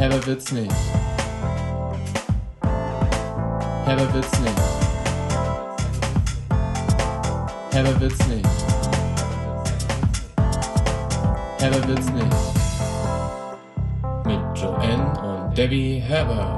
Herber wird's nicht. Herber wird's nicht. Herber wird's nicht. Herber wird's nicht. Mit Joanne und Debbie Herber.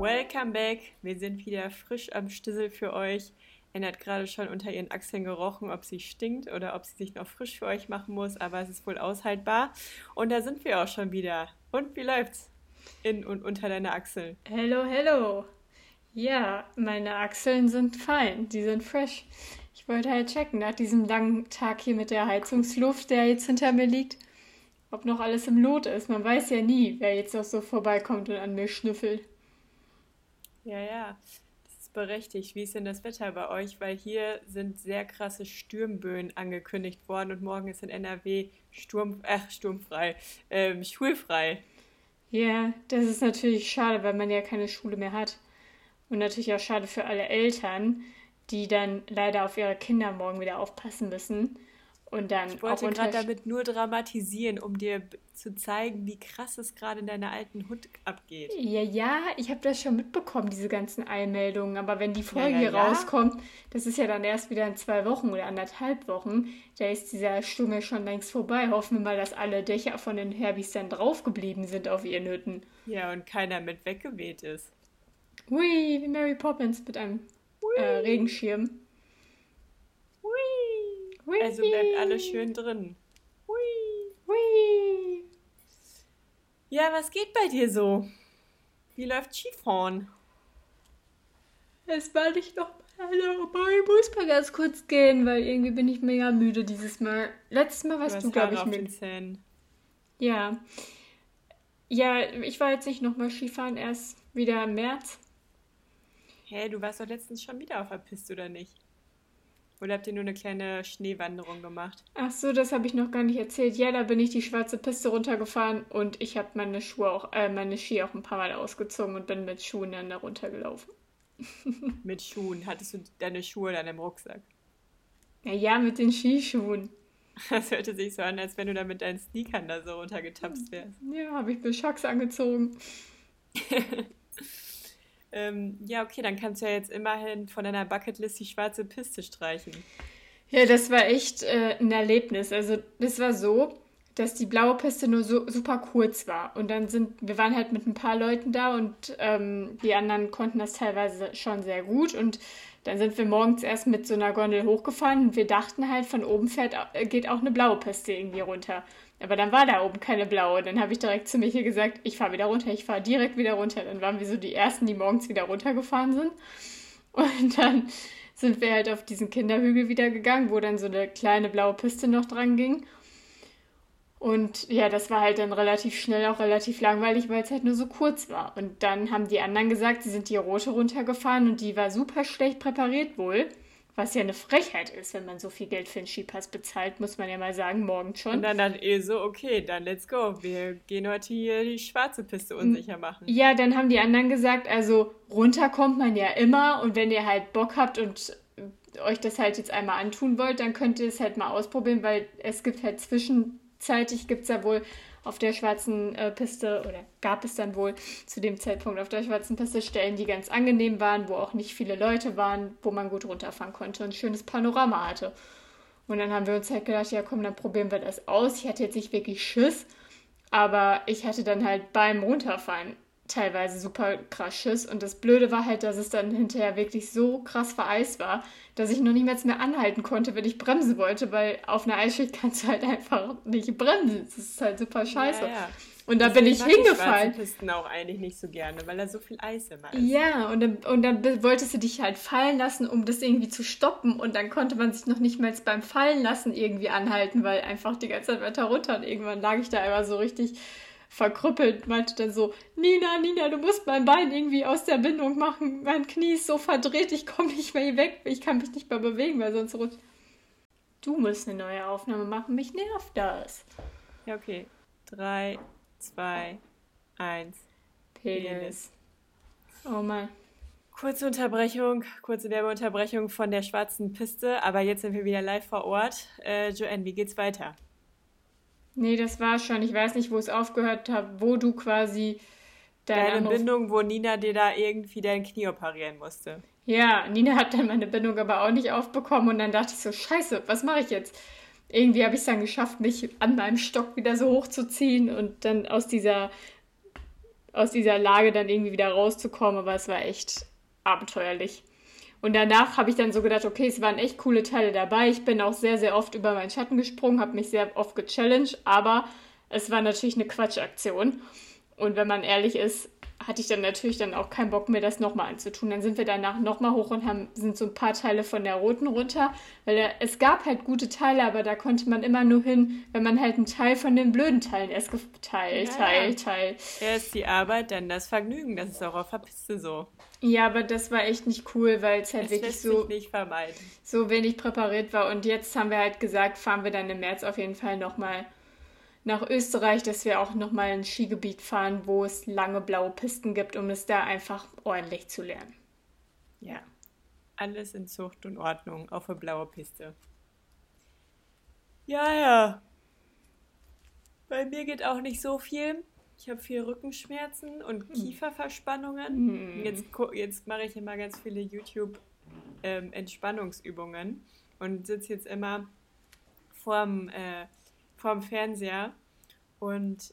Welcome back. Wir sind wieder frisch am Stissel für euch. Anne hat gerade schon unter ihren Achseln gerochen, ob sie stinkt oder ob sie sich noch frisch für euch machen muss, aber es ist wohl aushaltbar. Und da sind wir auch schon wieder. Und wie läuft's? In und unter deiner Achsel. Hello, hello. Ja, meine Achseln sind fein, die sind fresh. Ich wollte halt checken, nach diesem langen Tag hier mit der Heizungsluft, der jetzt hinter mir liegt, ob noch alles im Lot ist. Man weiß ja nie, wer jetzt noch so vorbeikommt und an mir schnüffelt. Ja, ja berechtigt. Wie ist denn das Wetter bei euch? Weil hier sind sehr krasse Stürmböen angekündigt worden und morgen ist in NRW Sturm, ach, sturmfrei, ähm, schulfrei. Ja, das ist natürlich schade, weil man ja keine Schule mehr hat. Und natürlich auch schade für alle Eltern, die dann leider auf ihre Kinder morgen wieder aufpassen müssen. Und dann ich wollte gerade damit nur dramatisieren, um dir zu zeigen, wie krass es gerade in deiner alten Hut abgeht. Ja, ja, ich habe das schon mitbekommen, diese ganzen Eilmeldungen. Aber wenn die Folge ja, ja, rauskommt, das ist ja dann erst wieder in zwei Wochen oder anderthalb Wochen, da ist dieser Sturm ja schon längst vorbei. Hoffen wir mal, dass alle Dächer von den Herbis dann draufgeblieben sind auf ihren Hütten. Ja, und keiner mit weggeweht ist. Hui, wie Mary Poppins mit einem äh, Regenschirm. Hui. Also bleibt alles schön drin. Hui. Hui. Ja, was geht bei dir so? Wie läuft Skifahren? Es war nicht noch Hallo, aber ich muss mal ganz kurz gehen, weil irgendwie bin ich mega müde dieses Mal. Letztes Mal warst du, du glaube ich, mit. Ja. Ja, ich war jetzt nicht nochmal Skifahren, erst wieder im März. Hä, hey, du warst doch letztens schon wieder auf der Piste, oder nicht? Oder habt ihr nur eine kleine Schneewanderung gemacht? Ach so, das habe ich noch gar nicht erzählt. Ja, da bin ich die schwarze Piste runtergefahren und ich habe meine Schuhe auch, äh, meine Ski auch ein paar Mal ausgezogen und bin mit Schuhen dann da runtergelaufen. mit Schuhen? Hattest du deine Schuhe dann im Rucksack? Ja, mit den Skischuhen. Das hörte sich so an, als wenn du da mit deinen Sneakern da so runtergetapst wärst. Ja, habe ich mir Schocks angezogen. Ähm, ja, okay, dann kannst du ja jetzt immerhin von deiner Bucketlist die schwarze Piste streichen. Ja, das war echt äh, ein Erlebnis. Also, das war so, dass die blaue Piste nur so super kurz war. Und dann sind, wir waren halt mit ein paar Leuten da und ähm, die anderen konnten das teilweise schon sehr gut. Und dann sind wir morgens erst mit so einer Gondel hochgefahren und wir dachten halt, von oben fährt, äh, geht auch eine blaue Piste irgendwie runter. Aber dann war da oben keine blaue. Dann habe ich direkt zu Michi gesagt, ich fahre wieder runter, ich fahre direkt wieder runter. Dann waren wir so die Ersten, die morgens wieder runtergefahren sind. Und dann sind wir halt auf diesen Kinderhügel wieder gegangen, wo dann so eine kleine blaue Piste noch dran ging. Und ja, das war halt dann relativ schnell auch relativ langweilig, weil es halt nur so kurz war. Und dann haben die anderen gesagt, sie sind die rote runtergefahren und die war super schlecht präpariert wohl. Was ja eine Frechheit ist, wenn man so viel Geld für einen Skipass bezahlt, muss man ja mal sagen, morgen schon. Und dann dann eh so, okay, dann let's go. Wir gehen heute hier die schwarze Piste unsicher machen. Ja, dann haben die anderen gesagt, also runter kommt man ja immer und wenn ihr halt Bock habt und euch das halt jetzt einmal antun wollt, dann könnt ihr es halt mal ausprobieren, weil es gibt halt zwischen Gleichzeitig gibt es ja wohl auf der schwarzen äh, Piste, oder gab es dann wohl zu dem Zeitpunkt auf der schwarzen Piste Stellen, die ganz angenehm waren, wo auch nicht viele Leute waren, wo man gut runterfahren konnte und ein schönes Panorama hatte. Und dann haben wir uns halt gedacht, ja komm, dann probieren wir das aus. Ich hatte jetzt nicht wirklich Schiss, aber ich hatte dann halt beim Runterfahren teilweise super krass Schiss. Und das Blöde war halt, dass es dann hinterher wirklich so krass vereist war, dass ich noch niemals mehr anhalten konnte, wenn ich bremsen wollte, weil auf einer Eisschicht kannst du halt einfach nicht bremsen. Das ist halt super scheiße. Ja, ja. Und da bin ich hingefallen. Ich Pisten auch eigentlich nicht so gerne, weil da so viel Eis immer ist. Ja, und dann, und dann wolltest du dich halt fallen lassen, um das irgendwie zu stoppen. Und dann konnte man sich noch nicht mal beim Fallen lassen irgendwie anhalten, weil einfach die ganze Zeit weiter runter. Und irgendwann lag ich da einfach so richtig verkrüppelt, meinte dann so, Nina, Nina, du musst mein Bein irgendwie aus der Bindung machen. Mein Knie ist so verdreht, ich komme nicht mehr hier weg, ich kann mich nicht mehr bewegen, weil sonst rutscht. Du musst eine neue Aufnahme machen, mich nervt das. Ja, okay. Drei, zwei, eins. Penis. Oh Mann. Kurze Unterbrechung, kurze Werbeunterbrechung von der schwarzen Piste, aber jetzt sind wir wieder live vor Ort. Äh, Joanne, wie geht's weiter? Nee, das war schon. Ich weiß nicht, wo es aufgehört hat, wo du quasi Deine deine. Bindung, wo Nina dir da irgendwie dein Knie operieren musste. Ja, Nina hat dann meine Bindung aber auch nicht aufbekommen und dann dachte ich so, scheiße, was mache ich jetzt? Irgendwie habe ich es dann geschafft, mich an meinem Stock wieder so hochzuziehen und dann aus dieser, aus dieser Lage dann irgendwie wieder rauszukommen, aber es war echt abenteuerlich. Und danach habe ich dann so gedacht, okay, es waren echt coole Teile dabei. Ich bin auch sehr, sehr oft über meinen Schatten gesprungen, habe mich sehr oft gechallenged, aber es war natürlich eine Quatschaktion. Und wenn man ehrlich ist, hatte ich dann natürlich dann auch keinen Bock mehr, das nochmal anzutun. Dann sind wir danach nochmal hoch und haben, sind so ein paar Teile von der roten runter, weil da, es gab halt gute Teile, aber da konnte man immer nur hin, wenn man halt einen Teil von den blöden Teilen erst geteilt, Ja, Teil, ja. Teil. Erst die Arbeit, dann das Vergnügen. Das ist auch auf der Piste so. Ja, aber das war echt nicht cool, weil es halt Das wirklich so, so wenig präpariert war. Und jetzt haben wir halt gesagt, fahren wir dann im März auf jeden Fall nochmal nach Österreich, dass wir auch nochmal ein Skigebiet fahren, wo es lange blaue Pisten gibt, um es da einfach ordentlich zu lernen. Ja. Alles in Zucht und Ordnung auf der blauen Piste. Ja, ja. Bei mir geht auch nicht so viel. Ich habe viel Rückenschmerzen und Kieferverspannungen. Jetzt, gu- jetzt mache ich immer ganz viele YouTube-Entspannungsübungen und sitze jetzt immer vorm, äh, vorm Fernseher und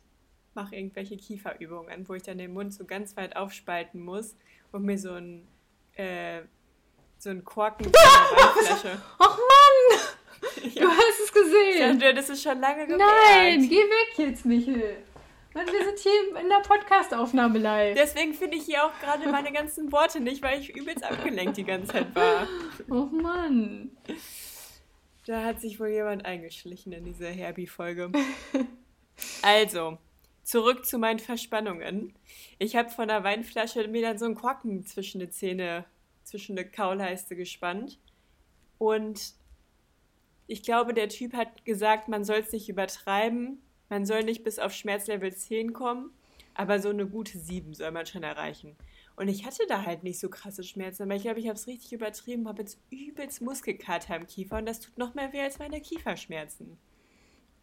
mache irgendwelche Kieferübungen, wo ich dann den Mund so ganz weit aufspalten muss und mir so ein, äh, so ein Korken Weinflasche. Ach Mann! Du hast es gesehen! Ja, das ist schon lange gemerkt. Nein, geh weg jetzt, Michel! Mann, wir sind hier in der Podcast-Aufnahme live. Deswegen finde ich hier auch gerade meine ganzen Worte nicht, weil ich übelst abgelenkt die ganze Zeit war. Oh Mann. Da hat sich wohl jemand eingeschlichen in diese Herbie-Folge. Also, zurück zu meinen Verspannungen. Ich habe von der Weinflasche mir dann so einen Korken zwischen die Zähne, zwischen die Kaulleiste gespannt. Und ich glaube, der Typ hat gesagt, man soll es nicht übertreiben. Man soll nicht bis auf Schmerzlevel 10 kommen, aber so eine gute 7 soll man schon erreichen. Und ich hatte da halt nicht so krasse Schmerzen, aber ich glaube, ich habe es richtig übertrieben, habe jetzt übelst Muskelkater im Kiefer und das tut noch mehr weh als meine Kieferschmerzen.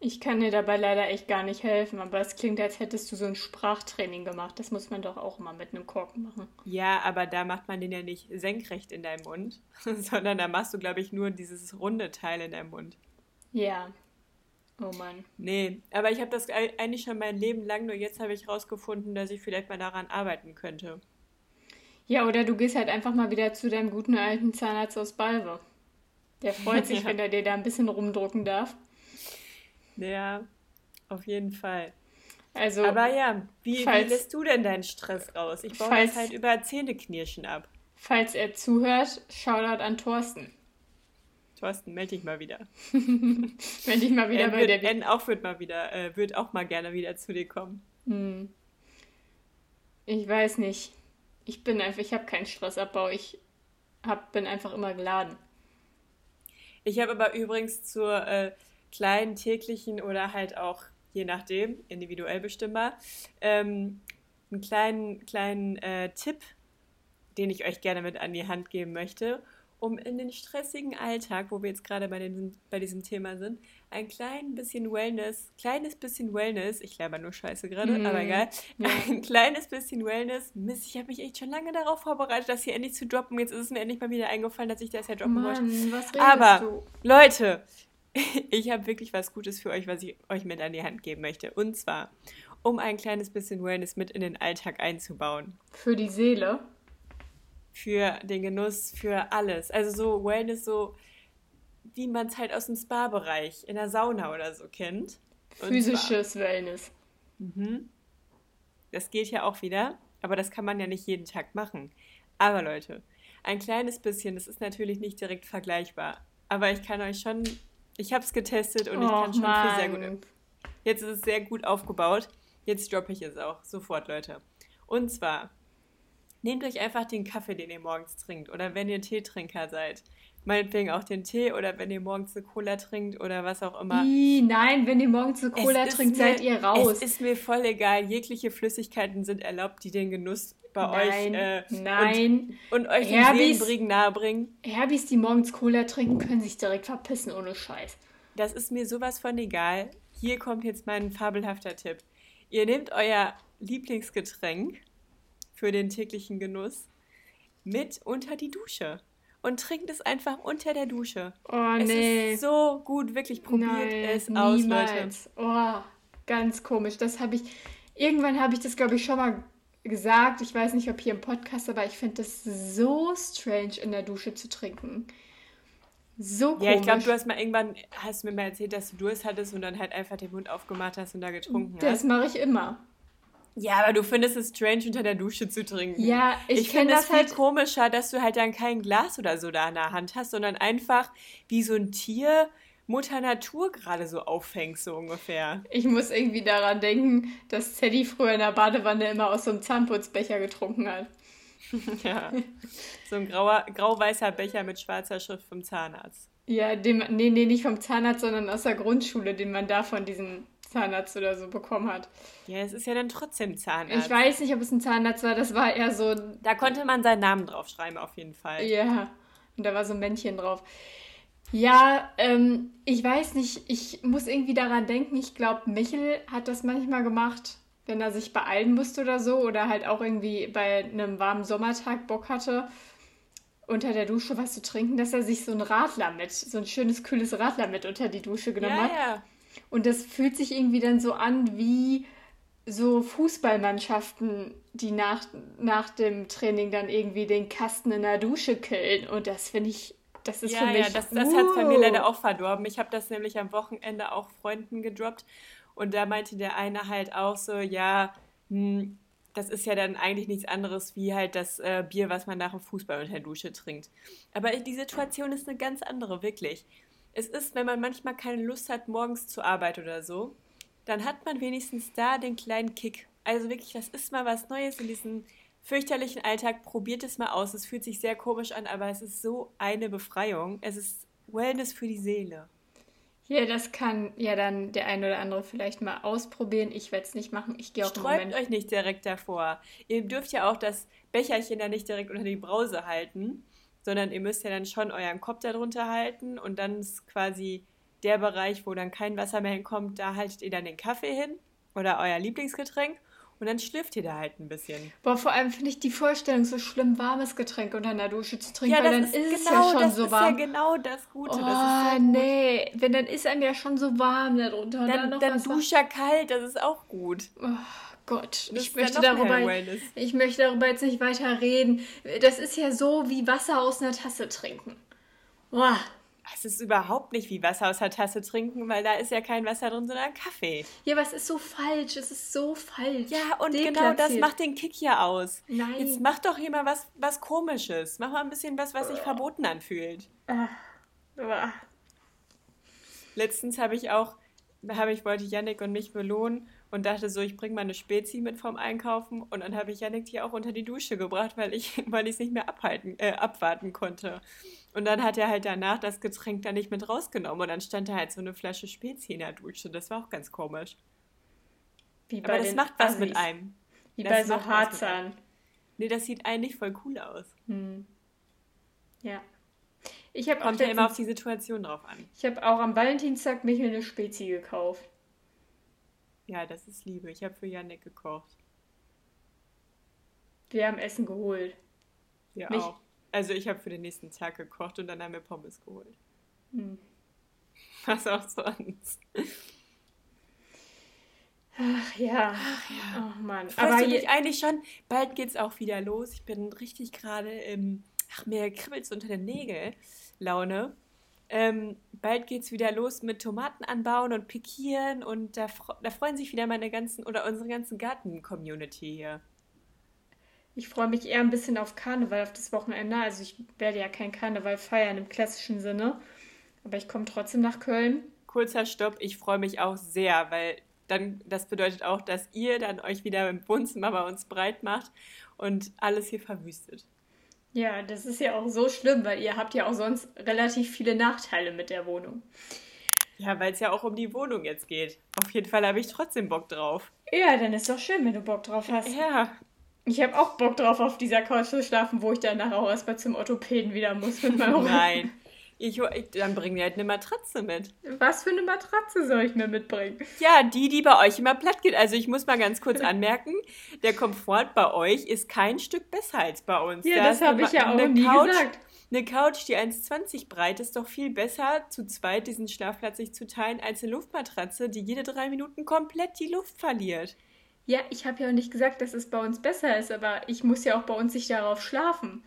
Ich kann dir dabei leider echt gar nicht helfen, aber es klingt, als hättest du so ein Sprachtraining gemacht. Das muss man doch auch mal mit einem Korken machen. Ja, aber da macht man den ja nicht senkrecht in deinem Mund, sondern da machst du, glaube ich, nur dieses runde Teil in deinem Mund. Ja. Oh Mann. Nee, aber ich habe das ei- eigentlich schon mein Leben lang, nur jetzt habe ich rausgefunden, dass ich vielleicht mal daran arbeiten könnte. Ja, oder du gehst halt einfach mal wieder zu deinem guten alten Zahnarzt aus Balve. Der freut sich, Ja. wenn er dir da ein bisschen rumdrucken darf. Ja, auf jeden Fall. Also, Aber ja, wie, wie falls- lässt du denn deinen Stress raus? Ich baue falls- das halt über Zähneknirschen ab. falls er zuhört, Shoutout an Thorsten. Thorsten, melde dich mal wieder. Wenn dich mal wieder Er bei wird, der er auch wird mal wieder, äh, wird auch mal gerne wieder zu dir kommen. Hm. Ich weiß nicht. Ich bin einfach, ich habe keinen Stressabbau. Ich hab, bin einfach immer geladen. Ich habe aber übrigens zur äh, kleinen täglichen oder halt auch, je nachdem, individuell bestimmbar, ähm, einen kleinen, kleinen äh, Tipp, den ich euch gerne mit an die Hand geben möchte, um in den stressigen Alltag, wo wir jetzt gerade bei, den, bei diesem Thema sind, ein klein bisschen Wellness, kleines bisschen Wellness, ich laber nur Scheiße gerade, Mhm. aber egal, Ja. ein kleines bisschen Wellness. Mist, ich habe mich echt schon lange darauf vorbereitet, das hier endlich zu droppen. Jetzt ist es mir endlich mal wieder eingefallen, dass ich das ja droppen wollte. Mann, was redest Aber, du? Leute, ich habe wirklich was Gutes für euch, was ich euch mit an die Hand geben möchte. Und zwar, um ein kleines bisschen Wellness mit in den Alltag einzubauen. Für die Seele. Für den Genuss, für alles. Also so Wellness, so wie man es halt aus dem Spa-Bereich in der Sauna oder so kennt. Und Physisches Wellness. Zwar, mhm, das geht ja auch wieder, aber das kann man ja nicht jeden Tag machen. Aber Leute, ein kleines bisschen, das ist natürlich nicht direkt vergleichbar. Aber ich kann euch schon, ich habe es getestet und ich Och, kann schon viel sehr gut Mann. Jetzt ist es sehr gut aufgebaut. Jetzt droppe ich es auch sofort, Leute. Und zwar, nehmt euch einfach den Kaffee, den ihr morgens trinkt. Oder wenn ihr Teetrinker seid. Meinetwegen auch den Tee oder wenn ihr morgens eine Cola trinkt oder was auch immer. Ih, nein, wenn ihr morgens eine Cola Es trinkt, mir- seid ihr raus. Es ist mir voll egal. Jegliche Flüssigkeiten sind erlaubt, die den Genuss bei euch nein, äh, nein. Und, und euch den Herbis- Seelenbringen nahebringen. Herbis, die morgens Cola trinken, können sich direkt verpissen ohne Scheiß. Das ist mir sowas von egal. hier kommt jetzt mein fabelhafter Tipp. Ihr nehmt euer Lieblingsgetränk für den täglichen Genuss mit unter die Dusche und trinkt es einfach unter der Dusche. Oh Es nee. ist so gut, wirklich probiert Nein, es aus, Leute. niemals. Oh, ganz komisch. Das habe ich. Irgendwann habe ich das, glaube ich, schon mal gesagt. Ich weiß nicht, ob hier im Podcast, aber ich finde das so strange, in der Dusche zu trinken. So komisch. Ja, ich glaube, du hast mal irgendwann, hast mir mal erzählt, dass du Durst hattest und dann halt einfach den Mund aufgemacht hast und da getrunken Das hast. mache ich immer. Ja, aber du findest es strange, unter der Dusche zu trinken. Ja, ich, Ich, finde das viel halt. komischer, dass du halt dann kein Glas oder so da in der Hand hast, sondern einfach wie so ein Tier Mutter Natur gerade so auffängst, so ungefähr. Ich muss irgendwie daran denken, dass Teddy früher in der Badewanne immer aus so einem Zahnputzbecher getrunken hat. Ja. So ein grauer, grau-weißer Becher mit schwarzer Schrift vom Zahnarzt. Ja, dem, nee, nee, nicht vom Zahnarzt, sondern aus der Grundschule, den man da von diesem Zahnarzt oder so bekommen hat. Ja, es ist ja dann trotzdem Zahnarzt. Ich weiß nicht, ob es ein Zahnarzt war, das war eher so Da konnte man seinen Namen draufschreiben, auf jeden Fall. Ja, und da war so ein Männchen drauf. Ja, ähm, ich weiß nicht, ich muss irgendwie daran denken, ich glaube, Michel hat das manchmal gemacht, wenn er sich beeilen musste oder so, oder halt auch irgendwie bei einem warmen Sommertag Bock hatte, unter der Dusche was zu trinken, dass er sich so ein Radler mit, so ein schönes, kühles Radler mit unter die Dusche genommen Ja, hat. ja. Und das fühlt sich irgendwie dann so an wie so Fußballmannschaften, die nach, nach dem Training dann irgendwie den Kasten in der Dusche killen. Und das finde ich, das ist für Ja, mich. ja, das, das hat es bei mir leider auch verdorben. Ich habe das nämlich am Wochenende auch Freunden gedroppt und da meinte der eine halt auch so, ja, hm, das ist ja dann eigentlich nichts anderes wie halt das äh, Bier, was man nach dem Fußball unter der Dusche trinkt. Aber die Situation ist eine ganz andere, wirklich. Es ist, wenn man manchmal keine Lust hat, morgens zur Arbeit oder so, dann hat man wenigstens da den kleinen Kick. Also wirklich, das ist mal was Neues in diesem fürchterlichen Alltag. Probiert es mal aus. Es fühlt sich sehr komisch an, aber es ist so eine Befreiung. Es ist Wellness für die Seele. Ja, das kann ja dann der eine oder andere vielleicht mal ausprobieren. Ich werde es nicht machen. Ich gehe auch im Sträubt Moment. euch nicht direkt davor. Ihr dürft ja auch das Becherchen da nicht direkt unter die Brause halten, sondern ihr müsst ja dann schon euren Kopf darunter halten und dann ist quasi der Bereich, wo dann kein Wasser mehr hinkommt, da haltet ihr dann den Kaffee hin oder euer Lieblingsgetränk und dann schlürft ihr da halt ein bisschen. Boah, vor allem finde ich die Vorstellung so schlimm, warmes Getränk unter der Dusche zu trinken, Ja, weil das dann ist, ist, es genau, ja schon das so ist warm. ja genau das Gute. Oh, das ist so gut. nee. Wenn dann ist einem ja schon so warm darunter. Und dann, Dann, noch dann Duscher kalt, das ist auch gut. Oh Gott, Das ich ist möchte, darüber, ich möchte darüber jetzt nicht weiter reden. Das ist ja so wie Wasser aus einer Tasse trinken. Boah. Es ist überhaupt nicht wie Wasser aus der Tasse trinken, weil da ist ja kein Wasser drin, sondern Kaffee. Ja, aber es ist so falsch. Es ist so falsch. Ja, und genau das macht den Kick ja aus. Nein. Jetzt mach doch hier mal was, was Komisches. Mach mal ein bisschen was, was sich verboten anfühlt. Boah. Letztens habe ich auch, habe ich wollte Yannick und mich belohnen und dachte so, ich bringe mal eine Spezi mit vom Einkaufen und dann habe ich Yannick die auch unter die Dusche gebracht, weil ich, weil ich es nicht mehr abhalten, äh, abwarten konnte. Und dann hat er halt danach das Getränk da nicht mit rausgenommen und dann stand da halt so eine Flasche Spezi in der Dusche. Das war auch ganz komisch. Wie Aber das macht was mit Assis. einem. Wie Das bei so mit Haarzahn. Nee, das sieht eigentlich voll cool aus. Ja. Ich habe auch, Kommt ja immer auf die Situation drauf an. ich hab auch am Valentinstag Michel eine Spezi gekauft. Ja, das ist Liebe. Ich habe für Yannick gekocht. Wir haben Essen geholt. Ja, Mich- auch. Also ich habe für den nächsten Tag gekocht und dann haben wir Pommes geholt. Hm. Was auch sonst. Ach ja. Oh Mann. Freust Aber du dich eigentlich schon? Bald geht's auch wieder los. Ich bin richtig gerade im, ach, mir kribbelt's unter den Nägeln, Laune. Ähm, bald geht's wieder los mit Tomaten anbauen und pikieren und da, da freuen sich wieder meine ganzen oder unsere ganzen Garten-Community hier. Ich freue mich eher ein bisschen auf Karneval, auf das Wochenende. Also ich werde ja kein Karneval feiern im klassischen Sinne. Aber ich komme trotzdem nach Köln. Kurzer Stopp, ich freue mich auch sehr, weil dann das bedeutet auch, dass ihr dann euch wieder im Wohnzimmer bei uns breit macht und alles hier verwüstet. Ja, das ist ja auch so schlimm, weil ihr habt ja auch sonst relativ viele Nachteile mit der Wohnung. Ja, weil es ja auch um die Wohnung jetzt geht. Auf jeden Fall habe ich trotzdem Bock drauf. Ja, dann ist doch schön, wenn du Bock drauf hast. Ja, Ich habe auch Bock drauf, auf dieser Couch zu schlafen, wo ich dann nachher auch erstmal zum Orthopäden wieder muss mit meinem Rücken. nein. Ich, ich, dann bring mir halt eine Matratze mit. Was für eine Matratze soll ich mir mitbringen? Ja, die, die bei euch immer platt geht. Also ich muss mal ganz kurz anmerken, der Komfort bei euch ist kein Stück besser als bei uns. Ja, Da das habe ich ja auch nie Couch, gesagt. Eine Couch, die 1,20 breit ist, doch viel besser, zu zweit diesen Schlafplatz sich zu teilen, als eine Luftmatratze, die jede drei Minuten komplett die Luft verliert. Ja, ich habe ja auch nicht gesagt, dass es bei uns besser ist, aber ich muss ja auch bei uns nicht darauf schlafen.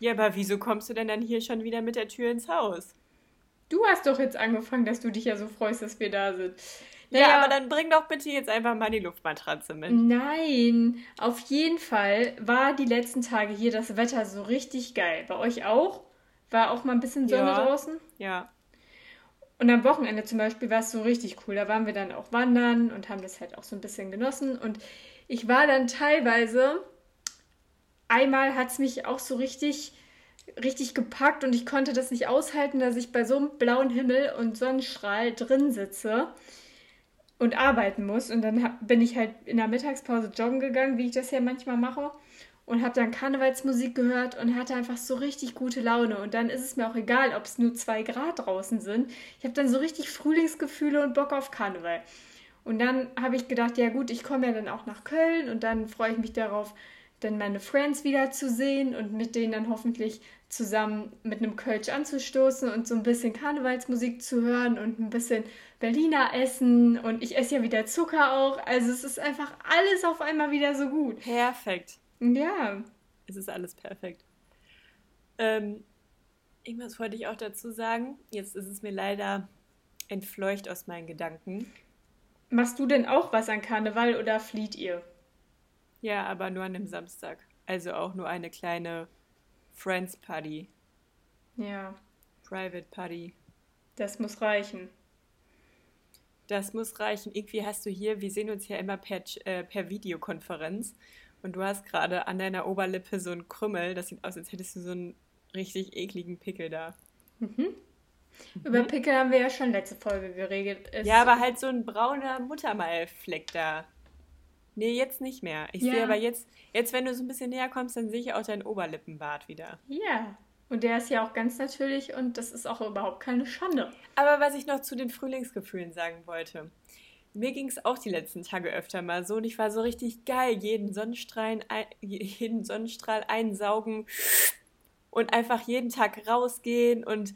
Ja, aber wieso kommst du denn dann hier schon wieder mit der Tür ins Haus? Du hast doch jetzt angefangen, dass du dich ja so freust, dass wir da sind. Ja, aber dann bring doch bitte jetzt einfach mal die Luftmatratze mit. Nein, auf jeden Fall war die letzten Tage hier das Wetter so richtig geil. Bei euch auch? War auch mal ein bisschen Sonne Ja. draußen? Ja. Und am Wochenende zum Beispiel war es so richtig cool. Da waren wir dann auch wandern und haben das halt auch so ein bisschen genossen. Und ich war dann teilweise, einmal hat es mich auch so richtig, richtig gepackt und ich konnte das nicht aushalten, dass ich bei so einem blauen Himmel und Sonnenstrahl drin sitze und arbeiten muss. Und dann bin ich halt in der Mittagspause joggen gegangen, wie ich das ja manchmal mache. Und habe dann Karnevalsmusik gehört und hatte einfach so richtig gute Laune. Und dann ist es mir auch egal, ob es nur zwei Grad draußen sind. Ich habe dann so richtig Frühlingsgefühle und Bock auf Karneval. Und dann habe ich gedacht, ja gut, ich komme ja dann auch nach Köln und dann freue ich mich darauf, dann meine Friends wieder zu sehen und mit denen dann hoffentlich zusammen mit einem Kölsch anzustoßen und so ein bisschen Karnevalsmusik zu hören und ein bisschen Berliner essen und ich esse ja wieder Zucker auch. Also es ist einfach alles auf einmal wieder so gut. Perfekt. Ja, Es ist alles perfekt. Ähm, irgendwas wollte ich auch dazu sagen. Jetzt ist es mir leider entfleucht aus meinen Gedanken. machst du denn auch was an Karneval oder flieht ihr? Ja, aber nur an dem Samstag. Also auch nur eine kleine Friends Party, Ja, Private Party. das muss reichen. Das muss reichen. Irgendwie hast du hier, wir sehen uns ja immer per, äh, per Videokonferenz und du hast gerade an deiner Oberlippe so einen Krümmel. Das sieht aus, als hättest du so einen richtig ekligen Pickel da. Über Pickel haben wir ja schon letzte Folge geregelt. Es- Ja, aber halt so ein brauner Muttermalfleck da. Nee, jetzt nicht mehr. Ich Ja. sehe aber jetzt, jetzt, wenn du so ein bisschen näher kommst, dann sehe ich auch deinen Oberlippenbart wieder. Ja, und der ist ja auch ganz natürlich und das ist auch überhaupt keine Schande. Aber was ich noch zu den Frühlingsgefühlen sagen wollte. Mir ging es auch die letzten Tage öfter mal so und ich war so richtig geil, jeden Sonnenstrahl, ein, jeden Sonnenstrahl einsaugen und einfach jeden Tag rausgehen und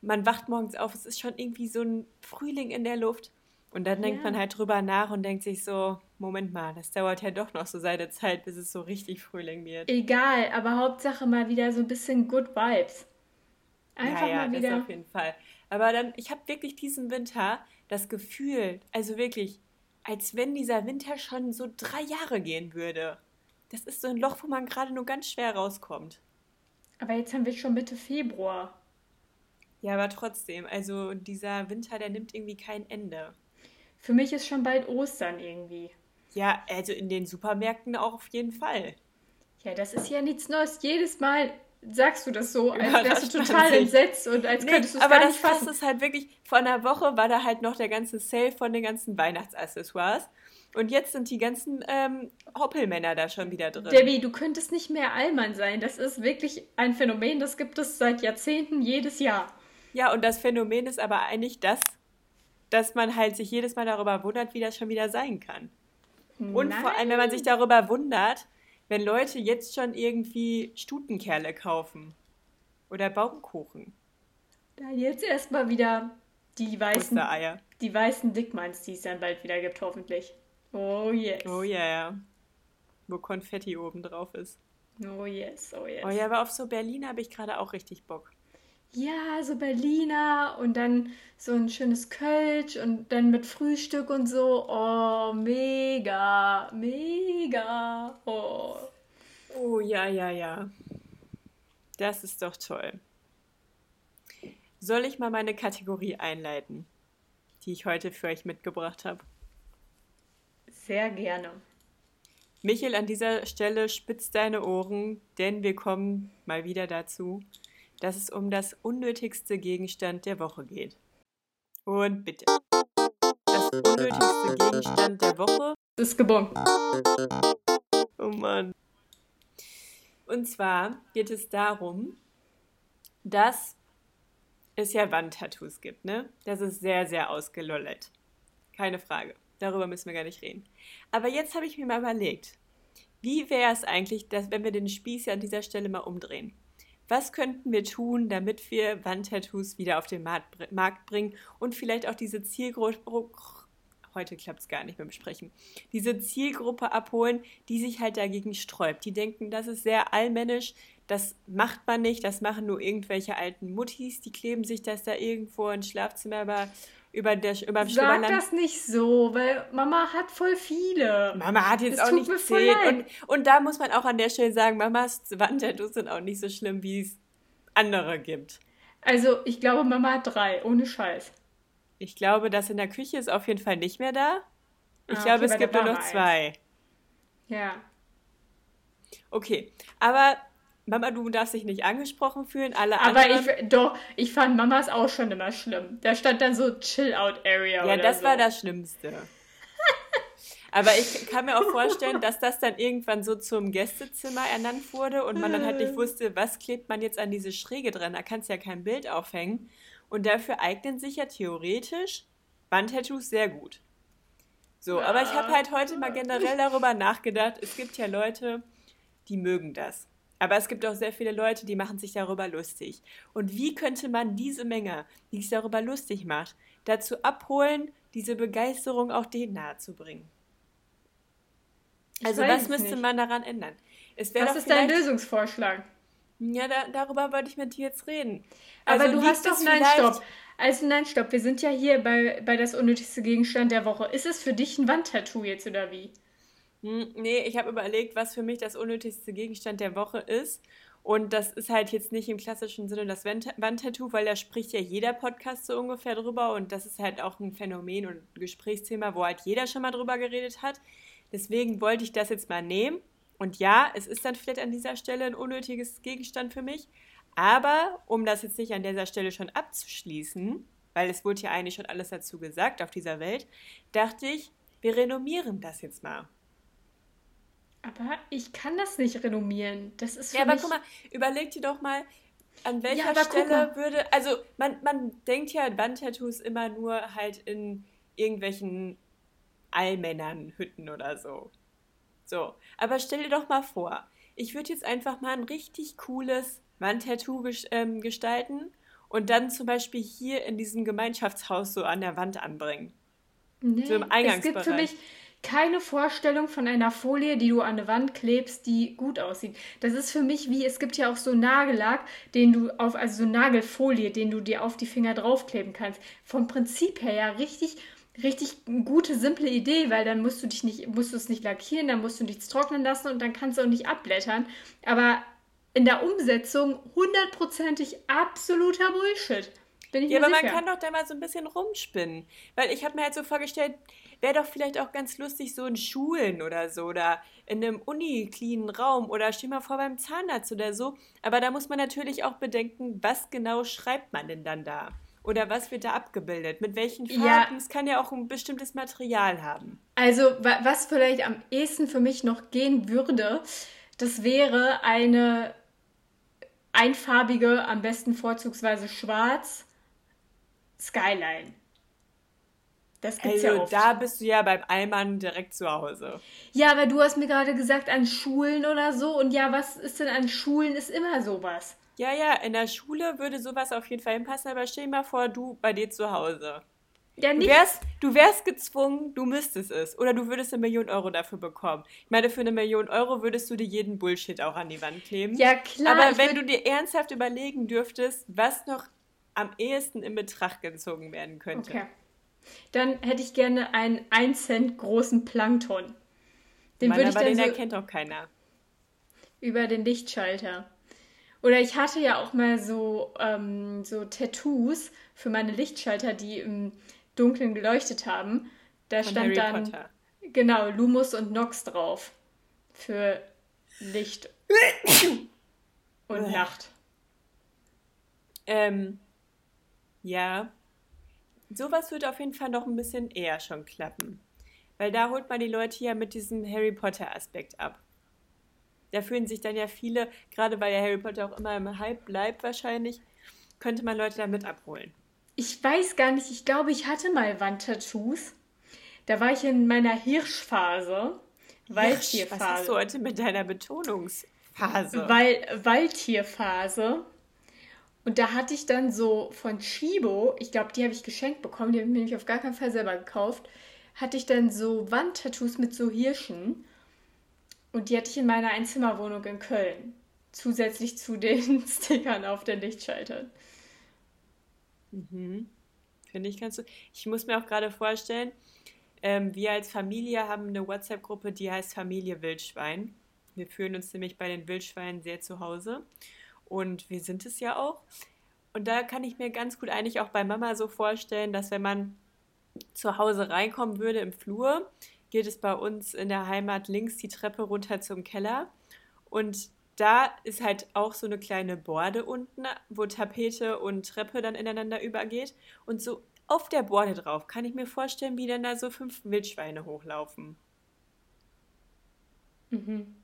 man wacht morgens auf, es ist schon irgendwie so ein Frühling in der Luft. Und dann denkt Ja. man halt drüber nach und denkt sich so, Moment mal, das dauert ja doch noch so seine Zeit, bis es so richtig Frühling wird. Egal, aber Hauptsache mal wieder so ein bisschen Good Vibes. Einfach ja, ja, mal das wieder. auf jeden Fall. Aber dann, ich habe wirklich diesen Winter das Gefühl, also wirklich, als wenn dieser Winter schon so drei Jahre gehen würde. Das ist so ein Loch, wo man gerade nur ganz schwer rauskommt. Aber jetzt haben wir schon Mitte Februar. Ja, aber trotzdem, also dieser Winter, der nimmt irgendwie kein Ende. Für mich ist schon bald Ostern irgendwie. Ja, also in den Supermärkten auch auf jeden Fall. Ja, das ist ja nichts Neues. Jedes Mal sagst du das so, als wärst du total sich. entsetzt und als Nee, könntest du es aber gar das nicht Krasse fassen. ist halt wirklich, vor einer Woche war da halt noch der ganze Sale von den ganzen Weihnachtsaccessoires. Und jetzt sind die ganzen ähm, Hoppelmänner da schon wieder drin. Debbie, du könntest nicht mehr Allmann sein. Das ist wirklich ein Phänomen, das gibt es seit Jahrzehnten jedes Jahr. Ja, und das Phänomen ist aber eigentlich das, dass man halt sich jedes Mal darüber wundert, wie das schon wieder sein kann. Und vor allem, wenn man sich darüber wundert, wenn Leute jetzt schon irgendwie Stutenkerle kaufen. Oder Baumkuchen. Dann jetzt erstmal wieder die weißen, Ostereier. die weißen Dickmanns, die es dann bald wieder gibt, hoffentlich. Oh yes. Oh ja, yeah. Wo Konfetti oben drauf ist. Oh yes, oh yes. Oh ja, aber auf so Berlin habe ich gerade auch richtig Bock. Ja, so Berliner und dann so ein schönes Kölsch und dann mit Frühstück und so. Oh, mega, mega. Oh. Oh ja, ja, ja. Das ist doch toll. Soll ich mal meine Kategorie einleiten, die ich heute für euch mitgebracht habe? Sehr gerne. Michel, an dieser Stelle spitz deine Ohren, denn wir kommen mal wieder dazu, dass es um das unnötigste Gegenstand der Woche geht. Und bitte. Das unnötigste Gegenstand der Woche Ist gebongt. Oh Mann. Und zwar geht es darum, dass es ja Wandtattoos gibt, ne? Das ist sehr, sehr ausgelollet. Keine Frage. Darüber müssen wir gar nicht reden. Aber jetzt habe ich mir mal überlegt, wie wäre es eigentlich, dass, wenn wir den Spieß ja an dieser Stelle mal umdrehen? Was könnten wir tun, damit wir Wandtattoos wieder auf den Markt bringen und vielleicht auch diese Zielgruppe, heute klappt es gar nicht dem Sprechen, diese Zielgruppe abholen, die sich halt dagegen sträubt. Die denken, das ist sehr allmännisch, das macht man nicht, das machen nur irgendwelche alten Muttis, die kleben sich das da irgendwo ins Schlafzimmer über, über, der, über Sag das nicht so, weil Mama hat voll viele. Mama hat jetzt das auch nicht zehn. Und, und da muss man auch an der Stelle sagen, Mamas Wandtattoos sind auch nicht so schlimm, wie es andere gibt. Also ich glaube, Mama hat drei, ohne Scheiß. Ich glaube, das in der Küche ist auf jeden Fall nicht mehr da. Ich ah, glaube, okay, es gibt nur noch zwei. Ja. Okay, aber Mama, du darfst dich nicht angesprochen fühlen. Alle Aber anderen... ich, doch, ich fand Mamas auch schon immer schlimm. Da stand dann so Chill-Out-Area. Ja, das so. war das Schlimmste. Aber ich kann mir auch vorstellen, dass das dann irgendwann so zum Gästezimmer ernannt wurde und man dann halt nicht wusste, was klebt man jetzt an diese Schräge dran. Da kannst du ja kein Bild aufhängen. Und dafür eignen sich ja theoretisch Wandtattoos sehr gut. So, aber ich habe halt heute mal generell darüber nachgedacht. Es gibt ja Leute, die mögen das. Aber es gibt auch sehr viele Leute, die machen sich darüber lustig. Und wie könnte man diese Menge, die sich darüber lustig macht, dazu abholen, diese Begeisterung auch denen nahezubringen? Also was müsste nicht. man daran ändern? was ist dein Lösungsvorschlag? Ja, da, darüber wollte ich mit dir jetzt reden. Also Aber du hast doch, nein, stopp. Also nein, stopp. Wir sind ja hier bei, bei das unnötigste Gegenstand der Woche. Ist es für dich ein Wandtattoo jetzt oder wie? Hm, nee, ich habe überlegt, was für mich das unnötigste Gegenstand der Woche ist. Und das ist halt jetzt nicht im klassischen Sinne das Wandtattoo, weil da spricht ja jeder Podcast so ungefähr drüber. Und das ist halt auch ein Phänomen und ein Gesprächsthema, wo halt jeder schon mal drüber geredet hat. Deswegen wollte ich das jetzt mal nehmen. Und ja, es ist dann vielleicht an dieser Stelle ein unnötiges Gegenstand für mich. Aber um das jetzt nicht an dieser Stelle schon abzuschließen, weil es wurde ja eigentlich schon alles dazu gesagt auf dieser Welt, dachte ich, wir renommieren das jetzt mal. Aber ich kann das nicht renommieren. Das ist Ja, aber guck mal, überleg dir doch mal, an welcher ja, Stelle würde. Also, man, man denkt ja Wandtattoos immer nur halt in irgendwelchen Allmännern, Hütten oder so. So. Aber stell dir doch mal vor, ich würde jetzt einfach mal ein richtig cooles Wandtattoo ähm, gestalten und dann zum Beispiel hier in diesem Gemeinschaftshaus so an der Wand anbringen. Nee, so im Eingangsbereich. Es gibt für mich keine Vorstellung von einer Folie, die du an eine Wand klebst, die gut aussieht. Das ist für mich wie, es gibt ja auch so Nagellack, den du auf, also so Nagelfolie, den du dir auf die Finger draufkleben kannst. Vom Prinzip her ja richtig, richtig gute, simple Idee, weil dann musst du dich nicht, musst du es nicht lackieren, dann musst du nichts trocknen lassen und dann kannst du auch nicht abblättern. Aber in der Umsetzung hundertprozentig absoluter Bullshit. Bin ich ja, aber sicher. man kann doch da mal so ein bisschen rumspinnen. Weil ich habe mir halt so vorgestellt, wäre doch vielleicht auch ganz lustig so in Schulen oder so oder in einem uni-cleanen Raum oder steh mal vor beim Zahnarzt oder so. Aber da muss man natürlich auch bedenken, was genau schreibt man denn dann da? Oder was wird da abgebildet? Mit welchen Farben? Ja. Es kann ja auch ein bestimmtes Material haben. Also, was vielleicht am ehesten für mich noch gehen würde, das wäre eine einfarbige, am besten vorzugsweise schwarz, Skyline. Das gibt's also, ja oft. da bist du ja beim Allmann direkt zu Hause. Ja, aber du hast mir gerade gesagt, an Schulen oder so. Und ja, was ist denn an Schulen? Ist immer sowas. Ja, ja, in der Schule würde sowas auf jeden Fall hinpassen, aber stell dir mal vor, du bei dir zu Hause. Ja, nicht. Du wärst, du wärst gezwungen, du müsstest es. Oder du würdest eine Million Euro dafür bekommen. Ich meine, für eine Million Euro würdest du dir jeden Bullshit auch an die Wand kleben. Ja, klar. Aber wenn du dir ernsthaft überlegen dürftest, was noch am ehesten in Betracht gezogen werden könnte. Okay. Dann hätte ich gerne einen 1 Cent großen Plankton. Den Mann, würde ich aber dann den so erkennt auch keiner. Über den Lichtschalter. Oder ich hatte ja auch mal so, ähm, so Tattoos für meine Lichtschalter, die im Dunkeln geleuchtet haben. Da Von stand Harry dann Potter. genau Lumus und Nox drauf. Für Licht und Nacht. Ähm, ja, sowas wird auf jeden Fall noch ein bisschen eher schon klappen. Weil da holt man die Leute ja mit diesem Harry Potter-Aspekt ab. Da fühlen sich dann ja viele, gerade weil ja Harry Potter auch immer im Hype bleibt wahrscheinlich, könnte man Leute damit abholen? Ich weiß gar nicht, ich glaube, ich hatte mal Wandtattoos. Da war ich in meiner Hirschphase. Waldtierphase. Was hast du heute mit deiner Betonungsphase? Weil, Waldtierphase. Und da hatte ich dann so von Chibo, ich glaube, die habe ich geschenkt bekommen, die habe ich mir nämlich auf gar keinen Fall selber gekauft, hatte ich dann so Wandtattoos mit so Hirschen. Und die hatte ich in meiner Einzimmerwohnung in Köln. Zusätzlich zu den Stickern auf den Lichtschaltern. Mhm. Finde ich ganz so. Ich muss mir auch gerade vorstellen, ähm, wir als Familie haben eine WhatsApp-Gruppe, die heißt Familie Wildschwein. Wir fühlen uns nämlich bei den Wildschweinen sehr zu Hause. Und wir sind es ja auch. Und da kann ich mir ganz gut eigentlich auch bei Mama so vorstellen, dass wenn man zu Hause reinkommen würde im Flur, geht es bei uns in der Heimat links die Treppe runter zum Keller. Und da ist halt auch so eine kleine Borde unten, wo Tapete und Treppe dann ineinander übergeht. Und so auf der Borde drauf kann ich mir vorstellen, wie dann da so fünf Wildschweine hochlaufen. Mhm.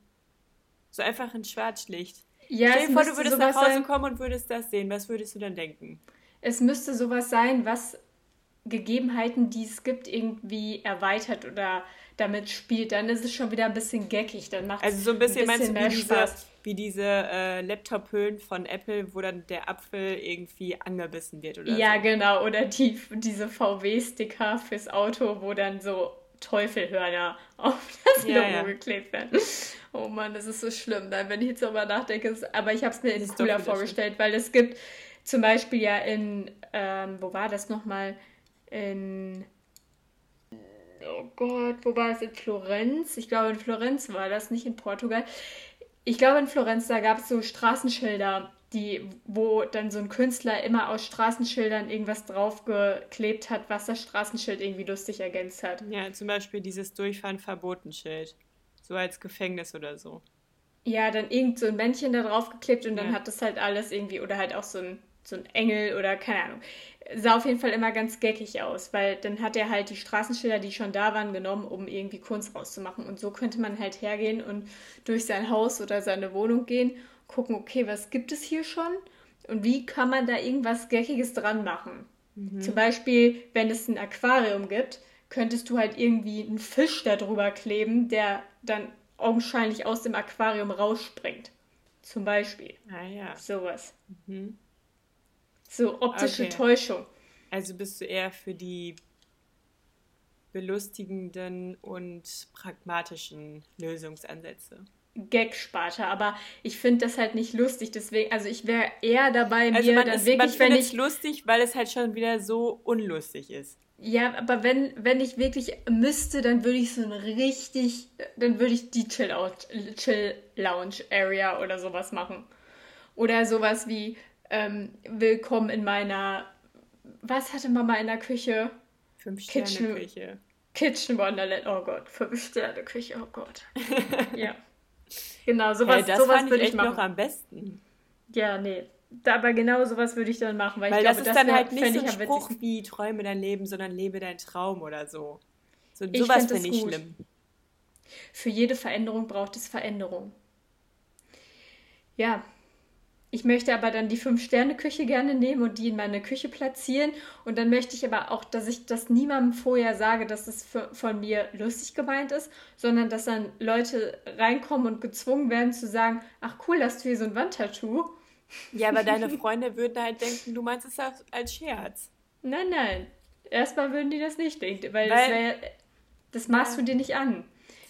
So einfach in Schwarzlicht. Ja, Stell dir vor, du würdest nach Hause sein, kommen und würdest das sehen. Was würdest du dann denken? Es müsste sowas sein, was Gegebenheiten, die es gibt, irgendwie erweitert oder damit spielt, dann ist es schon wieder ein bisschen geckig. Dann macht also so ein bisschen, ein bisschen meinst du, wie diese, wie diese äh, Laptop-Hüllen von Apple, wo dann der Apfel irgendwie angebissen wird oder Ja, so. genau. Oder die, diese VW-Sticker fürs Auto, wo dann so Teufelhörner auf das ja, Logo ja. geklebt werden. Oh Mann, das ist so schlimm. Wenn ich jetzt darüber nachdenke, ist, aber ich habe es mir in cooler vorgestellt, schlimm. weil es gibt zum Beispiel ja in, ähm, wo war das nochmal? In oh Gott, wo war es? In Florenz? Ich glaube, in Florenz war das, nicht in Portugal. Ich glaube, in Florenz, da gab es so Straßenschilder, die, wo dann so ein Künstler immer aus Straßenschildern irgendwas draufgeklebt hat, was das Straßenschild irgendwie lustig ergänzt hat. Ja, zum Beispiel dieses Durchfahren verboten Schild. So als Gefängnis oder so. Ja, dann irgend so ein Männchen da draufgeklebt und dann ja. hat das halt alles irgendwie, oder halt auch so ein, so ein Engel oder keine Ahnung sah auf jeden Fall immer ganz geckig aus, weil dann hat er halt die Straßenschilder, die schon da waren, genommen, um irgendwie Kunst rauszumachen. Und so könnte man halt hergehen und durch sein Haus oder seine Wohnung gehen, gucken, okay, was gibt es hier schon und wie kann man da irgendwas Geckiges dran machen. Mhm. Zum Beispiel, wenn es ein Aquarium gibt, könntest du halt irgendwie einen Fisch da drüber kleben, der dann augenscheinlich aus dem Aquarium rausspringt. Zum Beispiel. Ah ja. Sowas. Mhm. So optische okay. Täuschung. Also bist du eher für die belustigenden und pragmatischen Lösungsansätze. Gag-Sparte, aber ich finde das halt nicht lustig, deswegen, also ich wäre eher dabei, also mir dann ist, wirklich, man wenn ich... es lustig, weil es halt schon wieder so unlustig ist. Ja, aber wenn, wenn ich wirklich müsste, dann würde ich so ein richtig, dann würde ich die Chill-Lounge-Area oder sowas machen. Oder sowas wie, ähm, willkommen in meiner, was hatte Mama in der Küche? Fünf Sterne Kitchen, Küche. Kitchen Wonderland, oh Gott, fünf Sterne Küche, oh Gott. ja. Genau, sowas, hey, das sowas würde ich, ich machen. noch am besten. Ja, nee. aber genau sowas würde ich dann machen, weil, weil ich das glaube, ist das dann halt nicht so ein Spruch wie träume dein Leben, sondern lebe dein Traum oder so. So sowas finde ich schlimm. Für jede Veränderung braucht es Veränderung. Ja, ich möchte aber dann die Fünf-Sterne-Küche gerne nehmen und die in meine Küche platzieren. Und dann möchte ich aber auch, dass ich das niemandem vorher sage, dass es für, von mir lustig gemeint ist, sondern dass dann Leute reinkommen und gezwungen werden zu sagen, ach cool, hast du hier so ein Wandtattoo. Ja, aber deine Freunde würden halt denken, du meinst es als Scherz. Nein, nein. Erstmal würden die das nicht denken, weil, weil das, wär, das machst ja. du dir nicht an.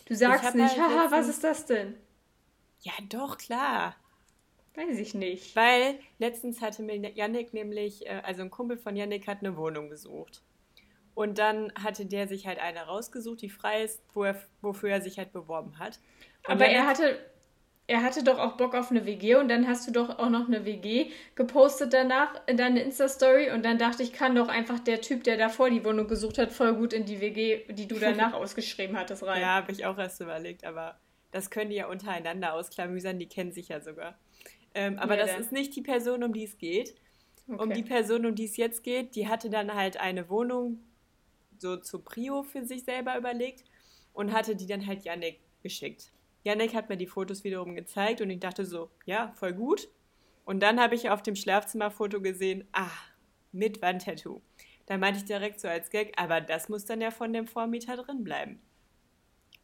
Du sagst nicht, halt haha, was ist das denn? Ja, doch, klar. Weiß ich nicht. Weil letztens hatte mir Yannick nämlich, äh, also ein Kumpel von Yannick hat eine Wohnung gesucht. Und dann hatte der sich halt eine rausgesucht, die frei ist, wo er, wofür er sich halt beworben hat. Und Aber Yannick, er hatte, er hatte doch auch Bock auf eine WG und dann hast du doch auch noch eine WG gepostet danach in deine Insta-Story und dann dachte ich, kann doch einfach der Typ, der davor die Wohnung gesucht hat, voll gut in die WG, die du danach ausgeschrieben hattest, rein. Ja, habe ich auch erst überlegt, aber das können die ja untereinander ausklamüsern, die kennen sich ja sogar. Ähm, aber ja, das ist nicht die Person, um die es geht. Okay. Um die Person, um die es jetzt geht, die hatte dann halt eine Wohnung so zu Prio für sich selber überlegt und hatte die dann halt Yannick geschickt. Yannick hat mir die Fotos wiederum gezeigt und ich dachte so, ja, voll gut. Und dann habe ich auf dem Schlafzimmerfoto gesehen, ah, mit Wandtattoo. Da meinte ich direkt so als Gag, aber das muss dann ja von dem Vormieter drin bleiben.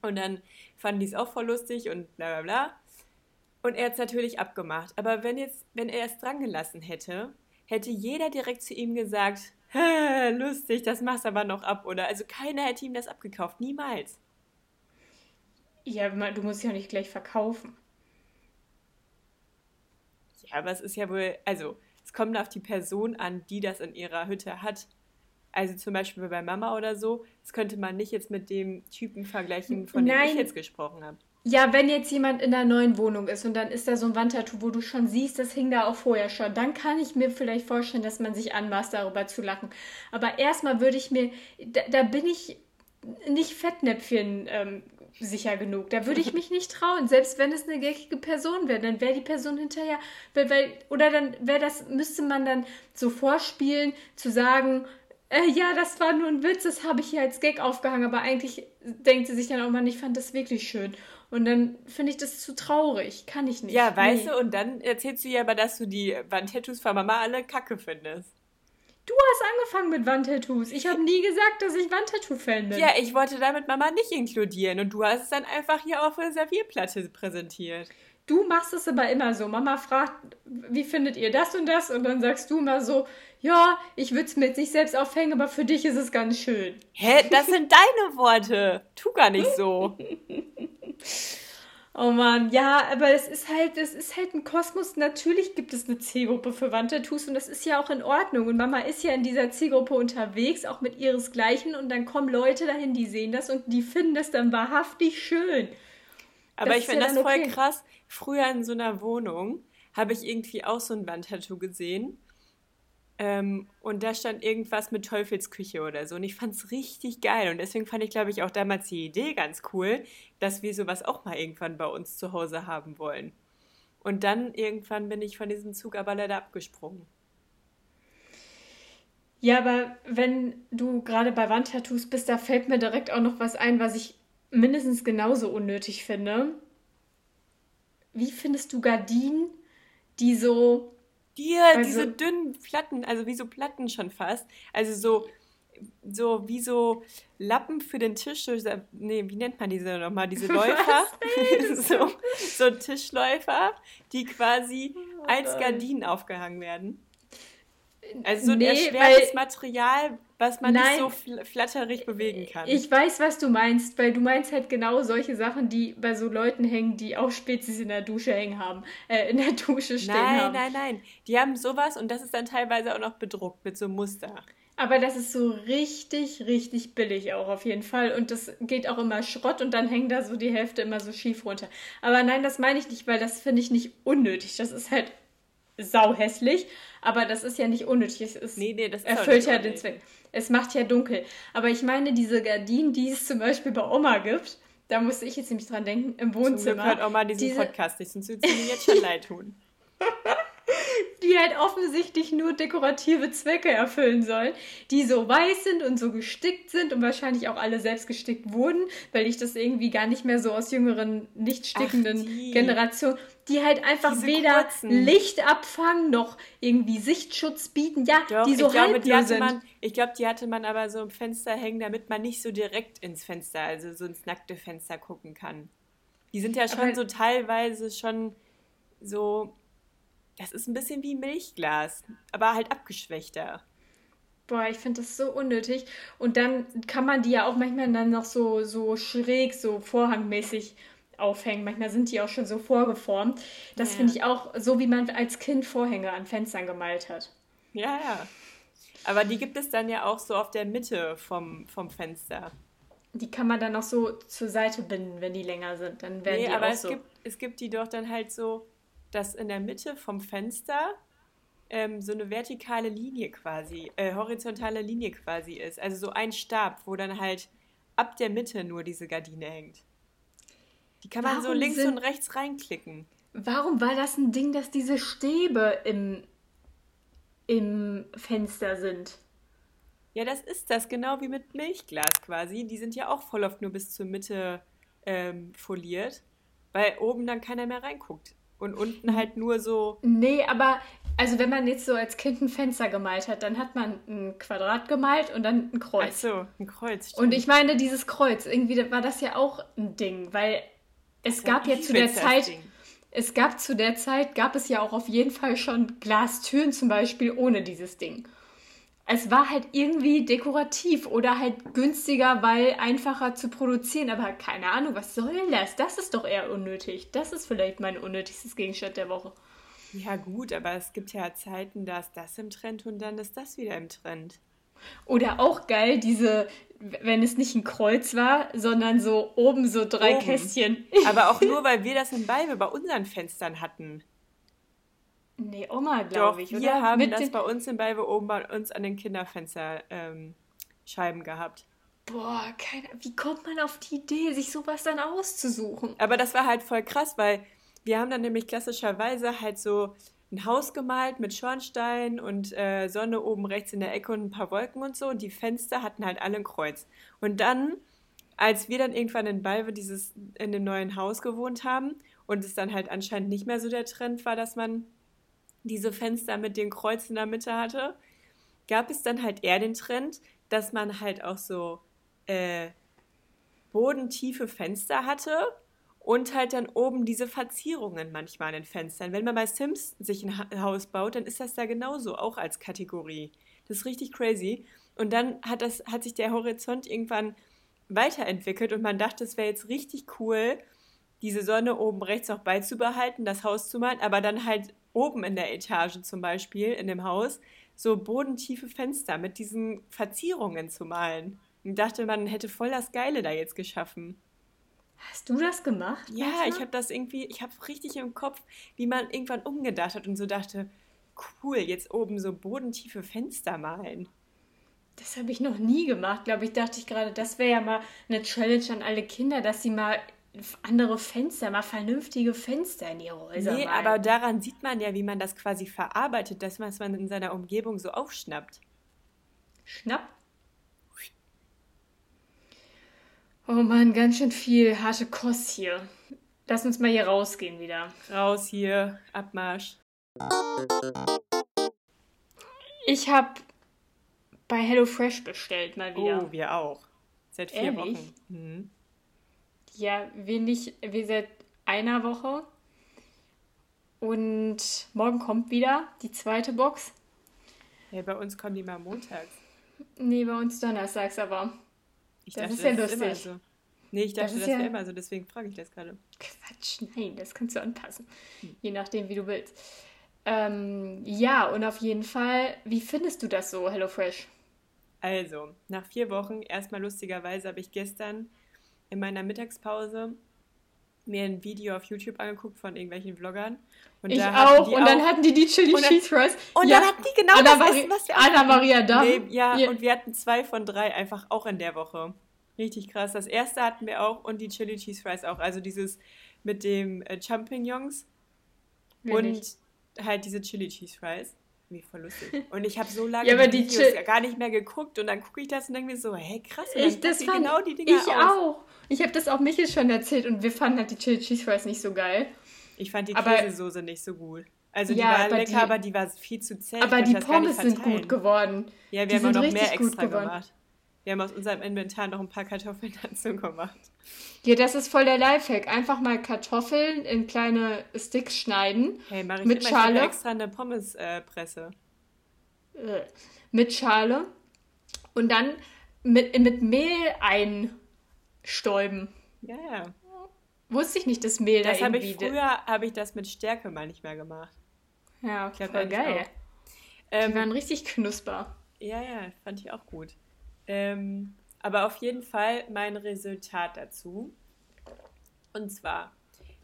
Und dann fanden die es auch voll lustig und bla bla bla. Und er hat es natürlich abgemacht. Aber wenn, jetzt, wenn er es dran gelassen hätte, hätte jeder direkt zu ihm gesagt, lustig, das machst aber noch ab, oder? Also keiner hätte ihm das abgekauft, niemals. Ja, du musst ja nicht gleich verkaufen. Ja, aber es ist ja wohl, also es kommt auf die Person an, die das in ihrer Hütte hat. Also zum Beispiel bei Mama oder so, das könnte man nicht jetzt mit dem Typen vergleichen, von Nein. dem ich jetzt gesprochen habe. Ja, wenn jetzt jemand in einer neuen Wohnung ist und dann ist da so ein Wandtattoo, wo du schon siehst, das hing da auch vorher schon, dann kann ich mir vielleicht vorstellen, dass man sich anmaßt, darüber zu lachen. Aber erstmal würde ich mir, da, da, bin ich nicht Fettnäpfchen ähm, sicher genug. Da würde ich mich nicht trauen, selbst wenn es eine geckige Person wäre, dann wäre die Person hinterher, weil, weil, oder dann wäre das, müsste man dann so vorspielen, zu sagen, äh, ja, das war nur ein Witz, das habe ich hier als Gag aufgehangen, aber eigentlich denkt sie sich dann auch mal, ich fand das wirklich schön. Und dann finde ich das zu traurig. Kann ich nicht. Ja, weißt nee. du, und dann erzählst du ja aber, dass du die Wandtattoos von Mama alle kacke findest. Du hast angefangen mit Wandtattoos. Ich habe nie gesagt, dass ich Wandtattoo-Fan bin. Ja, ich wollte damit Mama nicht inkludieren und du hast es dann einfach hier auf der Servierplatte präsentiert. Du machst es aber immer so. Mama fragt, wie findet ihr das und das? Und dann sagst du immer so, ja, ich würde es mit sich selbst aufhängen, aber für dich ist es ganz schön. Hä, das sind deine Worte. Tu gar nicht so. Oh Mann, ja, aber es ist halt, es ist halt ein Kosmos. Natürlich gibt es eine Zielgruppe für Wandtattoos und das ist ja auch in Ordnung. Und Mama ist ja in dieser Zielgruppe unterwegs, auch mit ihresgleichen. Und dann kommen Leute dahin, die sehen das und die finden das dann wahrhaftig schön. Aber das ich finde ja das voll okay. krass. Früher in so einer Wohnung habe ich irgendwie auch so ein Wandtattoo gesehen. Ähm, und da stand irgendwas mit Teufelsküche oder so. Und ich fand es richtig geil. Und deswegen fand ich, glaube ich, auch damals die Idee ganz cool, dass wir sowas auch mal irgendwann bei uns zu Hause haben wollen. Und dann irgendwann bin ich von diesem Zug aber leider abgesprungen. Ja, aber wenn du gerade bei Wandtattoos bist, da fällt mir direkt auch noch was ein, was ich mindestens genauso unnötig finde. Wie findest du Gardinen, die so die, also, diese dünnen Platten, also wie so Platten schon fast. Also so, so wie so Lappen für den Tisch. Nee, wie nennt man diese nochmal? Diese Läufer. so, so Tischläufer, die quasi oh als Gardinen aufgehangen werden. Also so nee, ein erschwertes Material, was man Nein, nicht so flatterig bewegen kann. Ich weiß, was du meinst, weil du meinst halt genau solche Sachen, die bei so Leuten hängen, die auch Spezies in der Dusche hängen haben, äh, in der Dusche stehen nein, haben. Nein, nein, nein. Die haben sowas und das ist dann teilweise auch noch bedruckt mit so einem Muster. Aber das ist so richtig, richtig billig auch auf jeden Fall. Und das geht auch immer Schrott und dann hängt da so die Hälfte immer so schief runter. Aber nein, das meine ich nicht, weil das finde ich nicht unnötig. Das ist halt sau hässlich. Aber das ist ja nicht unnötig. Es ist, nee, nee, das erfüllt ja den Zweck. Es macht ja dunkel. Aber ich meine, diese Gardinen, die es zum Beispiel bei Oma gibt, da musste ich jetzt nämlich dran denken, im Wohnzimmer. Zum Glück hört Oma diesen diese... Podcast nicht, sonst würde sie mir jetzt schon leid tun. die halt offensichtlich nur dekorative Zwecke erfüllen sollen, die so weiß sind und so gestickt sind und wahrscheinlich auch alle selbst gestickt wurden, weil ich das irgendwie gar nicht mehr so aus jüngeren, nicht stickenden Ach, Generationen, die halt einfach Diese weder kurzen. Licht abfangen noch irgendwie Sichtschutz bieten, ja, Doch, die so ich glaube, die hatte man, Ich glaube, die hatte man aber so im Fenster hängen, damit man nicht so direkt ins Fenster, also so ins nackte Fenster gucken kann. Die sind ja schon aber so teilweise schon so das ist ein bisschen wie Milchglas, aber halt abgeschwächter. Boah, ich finde das so unnötig. Und dann kann man die ja auch manchmal dann noch so, so schräg, so vorhangmäßig aufhängen. Manchmal sind die auch schon so vorgeformt. Das ja. finde ich auch so, wie man als Kind Vorhänge an Fenstern gemalt hat. Ja, ja. Aber die gibt es dann ja auch so auf der Mitte vom, vom Fenster. Die kann man dann noch so zur Seite binden, wenn die länger sind. Dann werden nee, die aber auch es, so. gibt, es gibt die doch dann halt so dass in der Mitte vom Fenster ähm, so eine vertikale Linie quasi, äh, horizontale Linie quasi ist. Also so ein Stab, wo dann halt ab der Mitte nur diese Gardine hängt. Die kann man Warum so links sind... und rechts reinklicken. Warum war das ein Ding, dass diese Stäbe im, im Fenster sind? Ja, das ist das, genau wie mit Milchglas quasi. Die sind ja auch voll oft nur bis zur Mitte ähm, foliert, weil oben dann keiner mehr reinguckt. Und unten halt nur so. Nee, aber also wenn man jetzt so als Kind ein Fenster gemalt hat, dann hat man ein Quadrat gemalt und dann ein Kreuz. Ach so, ein Kreuz. Stimmt. Und ich meine, dieses Kreuz, irgendwie war das ja auch ein Ding, weil es gab ja, ja zu der Zeit, Ding. es gab zu der Zeit, gab es ja auch auf jeden Fall schon Glastüren zum Beispiel ohne dieses Ding. Es war halt irgendwie dekorativ oder halt günstiger, weil einfacher zu produzieren. Aber keine Ahnung, was soll das? Das ist doch eher unnötig. Das ist vielleicht mein unnötigstes Gegenstand der Woche. Ja, gut, aber es gibt ja Zeiten, da ist das im Trend und dann ist das wieder im Trend. Oder auch geil, diese, wenn es nicht ein Kreuz war, sondern so oben so drei oben. Kästchen. Aber auch nur, weil wir das in Balve bei unseren Fenstern hatten. Nee, Oma, glaube ich, oder? Wir haben Mit das bei uns in Balve oben bei uns an den Kinderfensterscheiben ähm, gehabt. Boah, keine, wie kommt man auf die Idee, sich sowas dann auszusuchen? Aber das war halt voll krass, weil wir haben dann nämlich klassischerweise halt so ein Haus gemalt mit Schornstein und äh, Sonne oben rechts in der Ecke und ein paar Wolken und so. Und die Fenster hatten halt alle ein Kreuz. Und dann, als wir dann irgendwann in Balve dieses, in dem neuen Haus gewohnt haben und es dann halt anscheinend nicht mehr so der Trend war, dass man diese Fenster mit den Kreuzen in der Mitte hatte, gab es dann halt eher den Trend, dass man halt auch so äh, bodentiefe Fenster hatte und halt dann oben diese Verzierungen manchmal an den Fenstern. Wenn man bei Sims sich ein Haus baut, dann ist das da genauso, auch als Kategorie. Das ist richtig crazy. Und dann hat, das, hat sich der Horizont irgendwann weiterentwickelt und man dachte, es wäre jetzt richtig cool, diese Sonne oben rechts auch beizubehalten, das Haus zu malen, aber dann halt oben in der Etage zum Beispiel, in dem Haus, so bodentiefe Fenster mit diesen Verzierungen zu malen. Und dachte, man hätte voll das Geile da jetzt geschaffen. Hast du das gemacht? Ja, manchmal? ich habe das irgendwie, ich habe richtig im Kopf, wie man irgendwann umgedacht hat und so dachte, cool, jetzt oben so bodentiefe Fenster malen. Das habe ich noch nie gemacht, glaube ich. Dachte ich gerade, das wäre ja mal eine Challenge an alle Kinder, dass sie mal andere Fenster, mal vernünftige Fenster in ihre Häuser Nee, malen. aber daran sieht man ja, wie man das quasi verarbeitet, dass man es in seiner Umgebung so aufschnappt. Schnappt? Oh Mann, ganz schön viel harte Kost hier. Lass uns mal hier rausgehen wieder. Raus hier, Abmarsch. Ich habe bei HelloFresh bestellt mal wieder. Oh, wir auch. Seit vier Ehrlich? Wochen. Mhm. Ja, wir nicht, wir seit einer Woche. Und morgen kommt wieder die zweite Box. Ja, bei uns kommen die mal montags. Nee, bei uns donnerstags aber. Ich das dachte, ist ja das lustig. Ist so. Nee, ich dachte, das, das wäre ja... immer so, deswegen frage ich das gerade. Quatsch, nein, das kannst du anpassen. Hm. Je nachdem, wie du willst. Ähm, ja, und auf jeden Fall, wie findest du das so, HelloFresh? Also, nach vier Wochen, erstmal lustigerweise, habe ich gestern in meiner Mittagspause mir ein Video auf YouTube angeguckt von irgendwelchen Vloggern. Und ich auch. Und dann hatten die die Chili und Cheese Fries. Und ja. dann hatten die genau Anna das Mari Essen, was wir Anna Maria da. Nee, ja, ja, und wir hatten zwei von drei einfach auch in der Woche. Richtig krass. Das erste hatten wir auch und die Chili Cheese Fries auch. Also dieses mit dem äh, Champignons und halt diese Chili Cheese Fries. Wie voll lustig. Und ich habe so lange ja, die Videos gar nicht mehr geguckt und dann gucke ich das und denke mir so, hey krass, ich, das fand, genau die Dinger Ich aus. auch. Ich habe das auch Michel schon erzählt und wir fanden halt die Chili Cheese Fries nicht so geil. Ich fand die aber, Käsesoße nicht so gut. Also die ja, war lecker, die, aber die war viel zu zäh. Aber die Pommes sind gut geworden. Ja, wir die haben auch noch mehr extra gemacht. Wir haben aus unserem Inventar noch ein paar Kartoffeln dazu gemacht. Ja, das ist voll der Lifehack. Einfach mal Kartoffeln in kleine Sticks schneiden. Hey, mach ich mit immer. Schale. Ich extra eine Pommespresse. Äh, äh, mit Schale. Und dann mit, mit Mehl ein Stäuben. Ja, ja. Wusste ich nicht, dass Mehl das da irgendwie... Das habe ich früher, habe ich das mit Stärke mal nicht mehr gemacht. Ja, okay, voll geil. Ähm, Die waren richtig knusper. Ja, ja, fand ich auch gut. Ähm, aber auf jeden Fall mein Resultat dazu. Und zwar,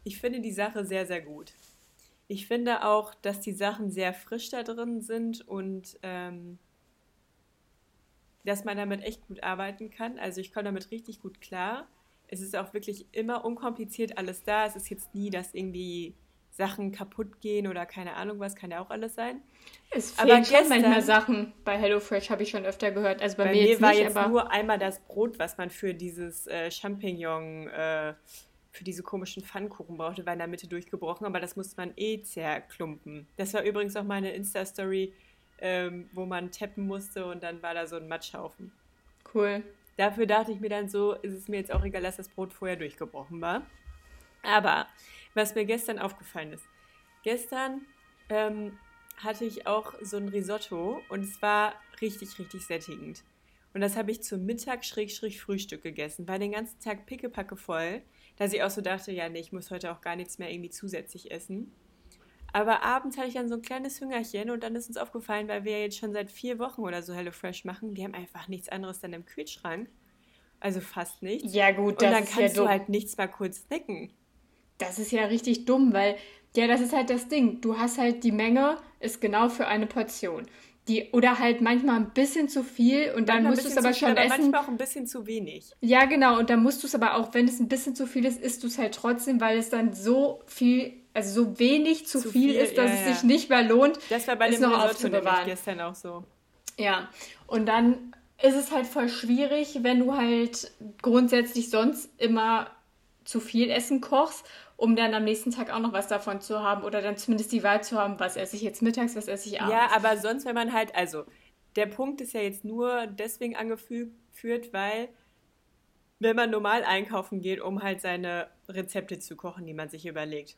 ich finde die Sache sehr, sehr gut. Ich finde auch, dass die Sachen sehr frisch da drin sind und ähm, dass man damit echt gut arbeiten kann. Also ich komme damit richtig gut klar. Es ist auch wirklich immer unkompliziert alles da. Es ist jetzt nie, dass irgendwie Sachen kaputt gehen oder keine Ahnung was, kann ja auch alles sein. Es fehlen aber schon manchmal Sachen bei HelloFresh, habe ich schon öfter gehört. Also bei, bei mir, mir war nicht, jetzt nur einmal das Brot, was man für dieses äh, Champignon, äh, für diese komischen Pfannkuchen brauchte, war in der Mitte durchgebrochen, aber das musste man eh zerklumpen. Das war übrigens auch meine Insta-Story, ähm, wo man tappen musste und dann war da so ein Matschhaufen. Cool. Dafür dachte ich mir dann so, ist es mir jetzt auch egal, dass das Brot vorher durchgebrochen war. Aber was mir gestern aufgefallen ist, gestern ähm, hatte ich auch so ein Risotto und es war richtig, richtig sättigend. Und das habe ich zum Mittag Schrägstrich Frühstück gegessen. War den ganzen Tag pickepacke voll, dass ich auch so dachte, ja, nee, ich muss heute auch gar nichts mehr irgendwie zusätzlich essen. Aber abends hatte ich dann so ein kleines Hüngerchen und dann ist uns aufgefallen, weil wir ja jetzt schon seit vier Wochen oder so HelloFresh machen, die haben einfach nichts anderes dann im Kühlschrank. Also fast nichts. Ja, gut, das Und dann kannst ja du halt nichts mal kurz snacken. Das ist ja richtig dumm, weil, ja, das ist halt das Ding. Du hast halt die Menge, ist genau für eine Portion. Die, oder halt manchmal ein bisschen zu viel und dann Manchmal musst du es aber zu viel, schon aber essen. manchmal auch ein bisschen zu wenig. Ja, genau. Und dann musst du es aber auch, wenn es ein bisschen zu viel ist, isst du es halt trotzdem, weil es dann so viel, also so wenig zu, Zu viel, viel, ist, dass ja, es ja. sich nicht mehr lohnt, Das war bei dem noch aufzubewahren. gestern auch so. Ja. Und dann ist es halt voll schwierig, wenn du halt grundsätzlich sonst immer zu viel Essen kochst, um dann am nächsten Tag auch noch was davon zu haben oder dann zumindest die Wahl zu haben, was esse ich jetzt mittags, was esse ich abends. Ja, aber sonst, wenn man halt, also der Punkt ist ja jetzt nur deswegen angeführt, weil wenn man normal einkaufen geht, um halt seine Rezepte zu kochen, die man sich überlegt,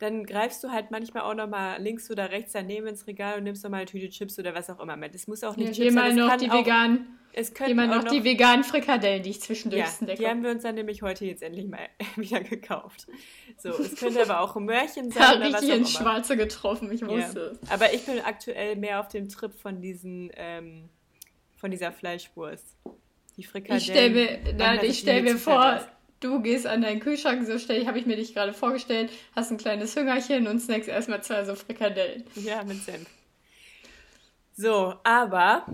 dann greifst du halt manchmal auch nochmal links oder rechts daneben ins Regal und nimmst nochmal eine Tüte Chips oder was auch immer mit. Es muss auch Ja, nicht hier Chips mal sein, es noch kann die veganen, es hier können mal auch noch die veganen Frikadellen, die ich zwischendurch ja, snacke. die haben wir uns dann nämlich heute jetzt endlich mal wieder gekauft. So, es könnte aber auch ein Möhrchen sein Ja, oder was richtig auch ins immer. Schwarze getroffen, ich Ja. wusste es. Aber ich bin aktuell mehr auf dem Trip von diesen, ähm, von dieser Fleischwurst. Die Frikadellen. Ich stelle mir, sind ich stell mir vor. Du gehst an deinen Kühlschrank, so stell, habe ich mir dich gerade vorgestellt, hast ein kleines Hüngerchen und snackst erstmal zwei so Frikadellen. Ja, mit Senf. So, aber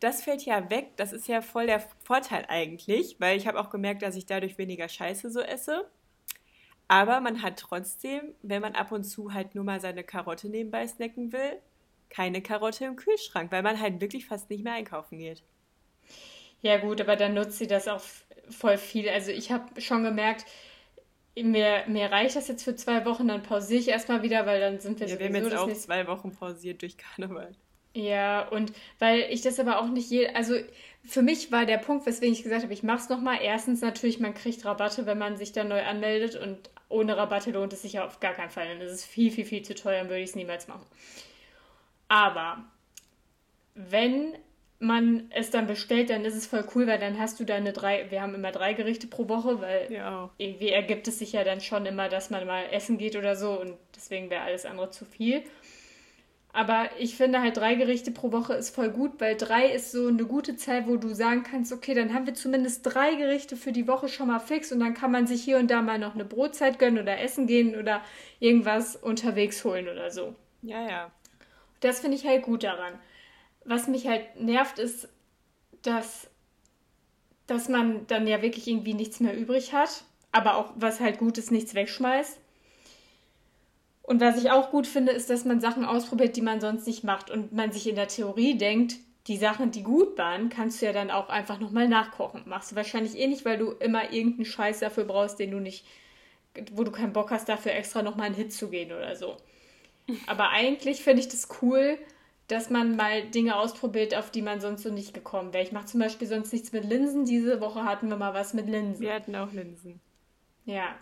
das fällt ja weg. Das ist ja voll der Vorteil eigentlich, weil ich habe auch gemerkt, dass ich dadurch weniger Scheiße so esse. Aber man hat trotzdem, wenn man ab und zu halt nur mal seine Karotte nebenbei snacken will, keine Karotte im Kühlschrank, weil man halt wirklich fast nicht mehr einkaufen geht. Ja gut, aber dann nutzt sie das auch voll viel. Also ich habe schon gemerkt, mir, mir reicht das jetzt für zwei Wochen, dann pausiere ich erstmal wieder, weil dann sind wir Ja, wir haben sowieso jetzt auch nächste zwei Wochen pausiert durch Karneval. Ja, und weil ich das aber auch nicht je, also für mich war der Punkt, weswegen ich gesagt habe, ich mach's nochmal. Erstens natürlich, man kriegt Rabatte, wenn man sich da neu anmeldet und ohne Rabatte lohnt es sich ja auf gar keinen Fall. Dann ist es viel, viel, viel zu teuer und würde ich es niemals machen. Aber wenn man es dann bestellt, dann ist es voll cool, weil dann hast du deine drei, wir haben immer drei Gerichte pro Woche, weil Ja, irgendwie ergibt es sich ja dann schon immer, dass man mal essen geht oder so und deswegen wäre alles andere zu viel. Aber ich finde halt drei Gerichte pro Woche ist voll gut, weil drei ist so eine gute Zahl, wo du sagen kannst, okay, dann haben wir zumindest drei Gerichte für die Woche schon mal fix und dann kann man sich hier und da mal noch eine Brotzeit gönnen oder essen gehen oder irgendwas unterwegs holen oder so. Ja, ja. Das finde ich halt gut daran. Was mich halt nervt, ist, dass, dass man dann ja wirklich irgendwie nichts mehr übrig hat, aber auch, was halt gut ist, nichts wegschmeißt. Und was ich auch gut finde, ist, dass man Sachen ausprobiert, die man sonst nicht macht und man sich in der Theorie denkt, die Sachen, die gut waren, kannst du ja dann auch einfach nochmal nachkochen. Machst du wahrscheinlich eh nicht, weil du immer irgendeinen Scheiß dafür brauchst, den du nicht, wo du keinen Bock hast, dafür extra nochmal einen Hit zu gehen oder so. Aber eigentlich finde ich das cool, dass man mal Dinge ausprobiert, auf die man sonst so nicht gekommen wäre. Ich mache zum Beispiel sonst nichts mit Linsen. Diese Woche hatten wir mal was mit Linsen. Wir hatten auch Linsen. Ja.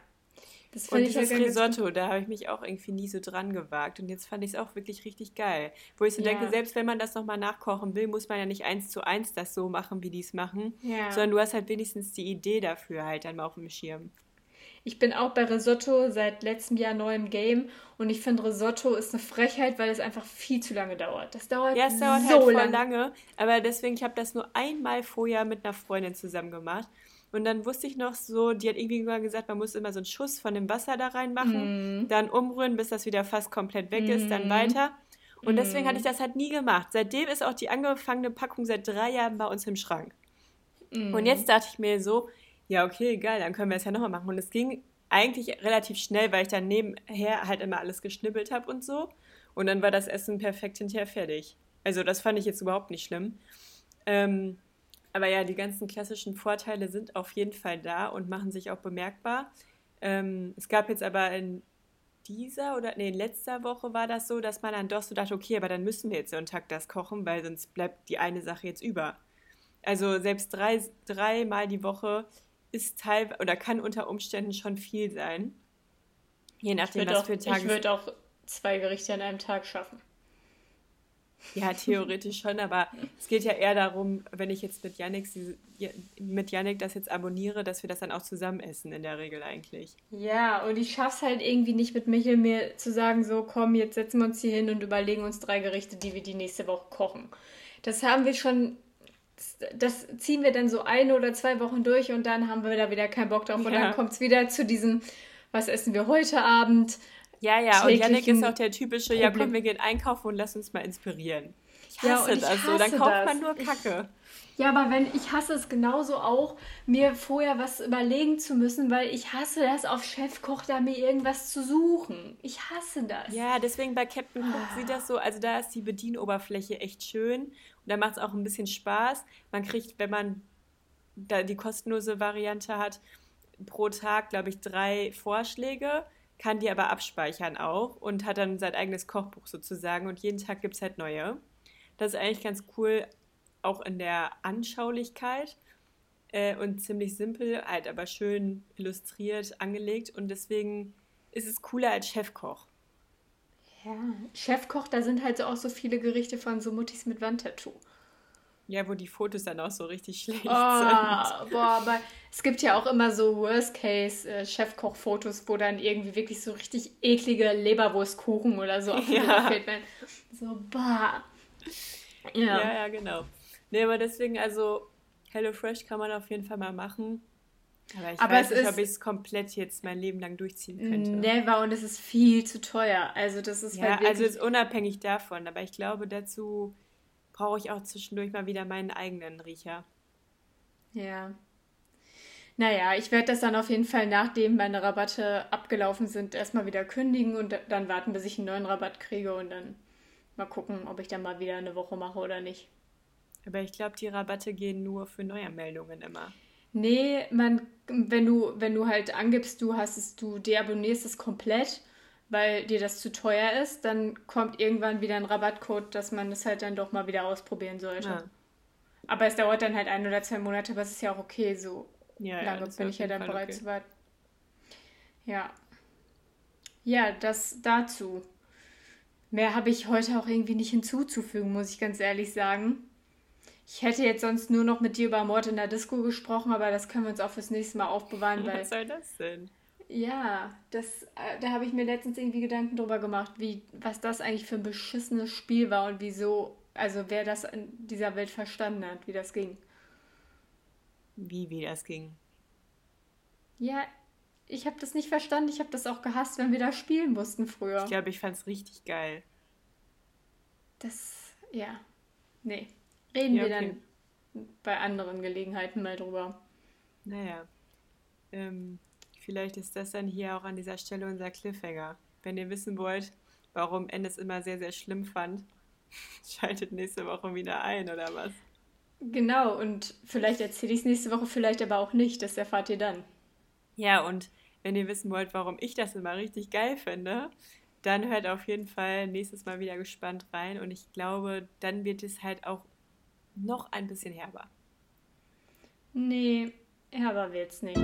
Das Und ich dieses ganz Risotto, da habe ich mich auch irgendwie nie so dran gewagt. Und jetzt fand ich es auch wirklich richtig geil. Wo ich so Ja. denke, selbst wenn man das nochmal nachkochen will, muss man ja nicht eins zu eins das so machen, wie die es machen. Ja. Sondern du hast halt wenigstens die Idee dafür halt dann mal auf dem Schirm. Ich bin auch bei Risotto seit letztem Jahr neu im Game und ich finde Risotto ist eine Frechheit, weil es einfach viel zu lange dauert. Das dauert, Ja, es dauert so halt voll lange. lange. Aber deswegen, ich habe das nur einmal vorher mit einer Freundin zusammen gemacht. Und dann wusste ich noch so, die hat irgendwie mal gesagt, man muss immer so einen Schuss von dem Wasser da reinmachen, dann umrühren, bis das wieder fast komplett weg ist, dann weiter. Und deswegen hatte ich das halt nie gemacht. Seitdem ist auch die angefangene Packung seit drei Jahren bei uns im Schrank. Und jetzt dachte ich mir so, ja, okay, geil, dann können wir es ja nochmal machen. Und es ging eigentlich relativ schnell, weil ich dann nebenher halt immer alles geschnippelt habe und so. Und dann war das Essen perfekt hinterher fertig. Also das fand ich jetzt überhaupt nicht schlimm. Ähm, aber ja, die ganzen klassischen Vorteile sind auf jeden Fall da und machen sich auch bemerkbar. Ähm, es gab jetzt aber in dieser oder nee, in letzter Woche war das so, dass man dann doch so dachte, okay, aber dann müssen wir jetzt Sonntag das kochen, weil sonst bleibt die eine Sache jetzt über. Also selbst drei, dreimal die Woche ist teil oder kann unter Umständen schon viel sein. Je nachdem, was auch, für Tage. Ich würde auch zwei Gerichte an einem Tag schaffen. Ja, theoretisch schon, aber es geht ja eher darum, wenn ich jetzt mit Yannick, mit Yannick das jetzt abonniere, dass wir das dann auch zusammen essen, in der Regel eigentlich. Ja, und ich schaff's halt irgendwie nicht mit Michel mir zu sagen, so komm, jetzt setzen wir uns hier hin und überlegen uns drei Gerichte, die wir die nächste Woche kochen. Das haben wir schon, das ziehen wir dann so eine oder zwei Wochen durch und dann haben wir da wieder keinen Bock drauf. Ja. Und dann kommt's wieder zu diesem, was essen wir heute Abend? Ja, ja, und Yannick ist auch der typische, ja komm, wir gehen einkaufen und lass uns mal inspirieren. Ich hasse ja, ich das so, dann kauft das. man nur Kacke. Ich, ja, aber wenn, ich hasse es genauso auch, mir vorher was überlegen zu müssen, weil ich hasse das, auf Chefkoch da mir irgendwas zu suchen. Ich hasse das. Ja, deswegen bei Captain Cook ah. sieht das so, also da ist die Bedienoberfläche echt schön und da macht es auch ein bisschen Spaß. Man kriegt, wenn man da die kostenlose Variante hat, pro Tag, glaube ich, drei Vorschläge kann die aber abspeichern auch und hat dann sein eigenes Kochbuch sozusagen und jeden Tag gibt es halt neue. Das ist eigentlich ganz cool, auch in der Anschaulichkeit äh, und ziemlich simpel, halt aber schön illustriert, angelegt und deswegen ist es cooler als Chefkoch. Ja, Chefkoch, da sind halt auch so viele Gerichte von so Muttis mit Wandtattoo. Ja, wo die Fotos dann auch so richtig schlecht oh, sind. Boah, aber es gibt ja auch immer so Worst-Case-Chefkoch-Fotos, äh, wo dann irgendwie wirklich so richtig eklige Leberwurstkuchen oder so auf ja. fehlt. So, bah. Ja. ja, ja, genau. Nee, aber deswegen, also HelloFresh kann man auf jeden Fall mal machen. Aber ich aber weiß nicht, ob ich es komplett jetzt mein Leben lang durchziehen könnte. Never und es ist viel zu teuer. Also das ist ja, halt also ist unabhängig davon. Aber ich glaube, dazu brauche ich auch zwischendurch mal wieder meinen eigenen Riecher. Ja. Naja, ich werde das dann auf jeden Fall, nachdem meine Rabatte abgelaufen sind, erstmal wieder kündigen und dann warten, bis ich einen neuen Rabatt kriege und dann mal gucken, ob ich dann mal wieder eine Woche mache oder nicht. Aber ich glaube, die Rabatte gehen nur für Neuanmeldungen immer. Nee, man, wenn du, wenn du halt angibst, du hast es, du deabonnierst es komplett weil dir das zu teuer ist, dann kommt irgendwann wieder ein Rabattcode, dass man es halt dann doch mal wieder ausprobieren sollte. Ja. Aber es dauert dann halt ein oder zwei Monate, aber es ist ja auch okay, so ja, lange ja, bin ich ja dann bereit okay. zu warten. Ja. Ja, das dazu. Mehr habe ich heute auch irgendwie nicht hinzuzufügen, muss ich ganz ehrlich sagen. Ich hätte jetzt sonst nur noch mit dir über Mord in der Disco gesprochen, aber das können wir uns auch fürs nächste Mal aufbewahren. Was soll das denn? Ja, das, äh, da habe ich mir letztens irgendwie Gedanken drüber gemacht, wie, was das eigentlich für ein beschissenes Spiel war und wieso, also wer das in dieser Welt verstanden hat, wie das ging. Wie, wie das ging? Ja, ich habe das nicht verstanden. Ich habe das auch gehasst, wenn wir da spielen mussten früher. Ich glaube, ich fand es richtig geil. Das, ja, nee. Reden ja, okay. wir dann bei anderen Gelegenheiten mal drüber. Naja. Ähm, Vielleicht ist das dann hier auch an dieser Stelle unser Cliffhanger. Wenn ihr wissen wollt, warum N es immer sehr, sehr schlimm fand, schaltet nächste Woche wieder ein, oder was? Genau, und vielleicht erzähle ich es nächste Woche, vielleicht aber auch nicht. Das erfahrt ihr dann. Ja, und wenn ihr wissen wollt, warum ich das immer richtig geil finde, dann hört auf jeden Fall nächstes Mal wieder gespannt rein. Und ich glaube, dann wird es halt auch noch ein bisschen herber. Nee, herber wird's nicht.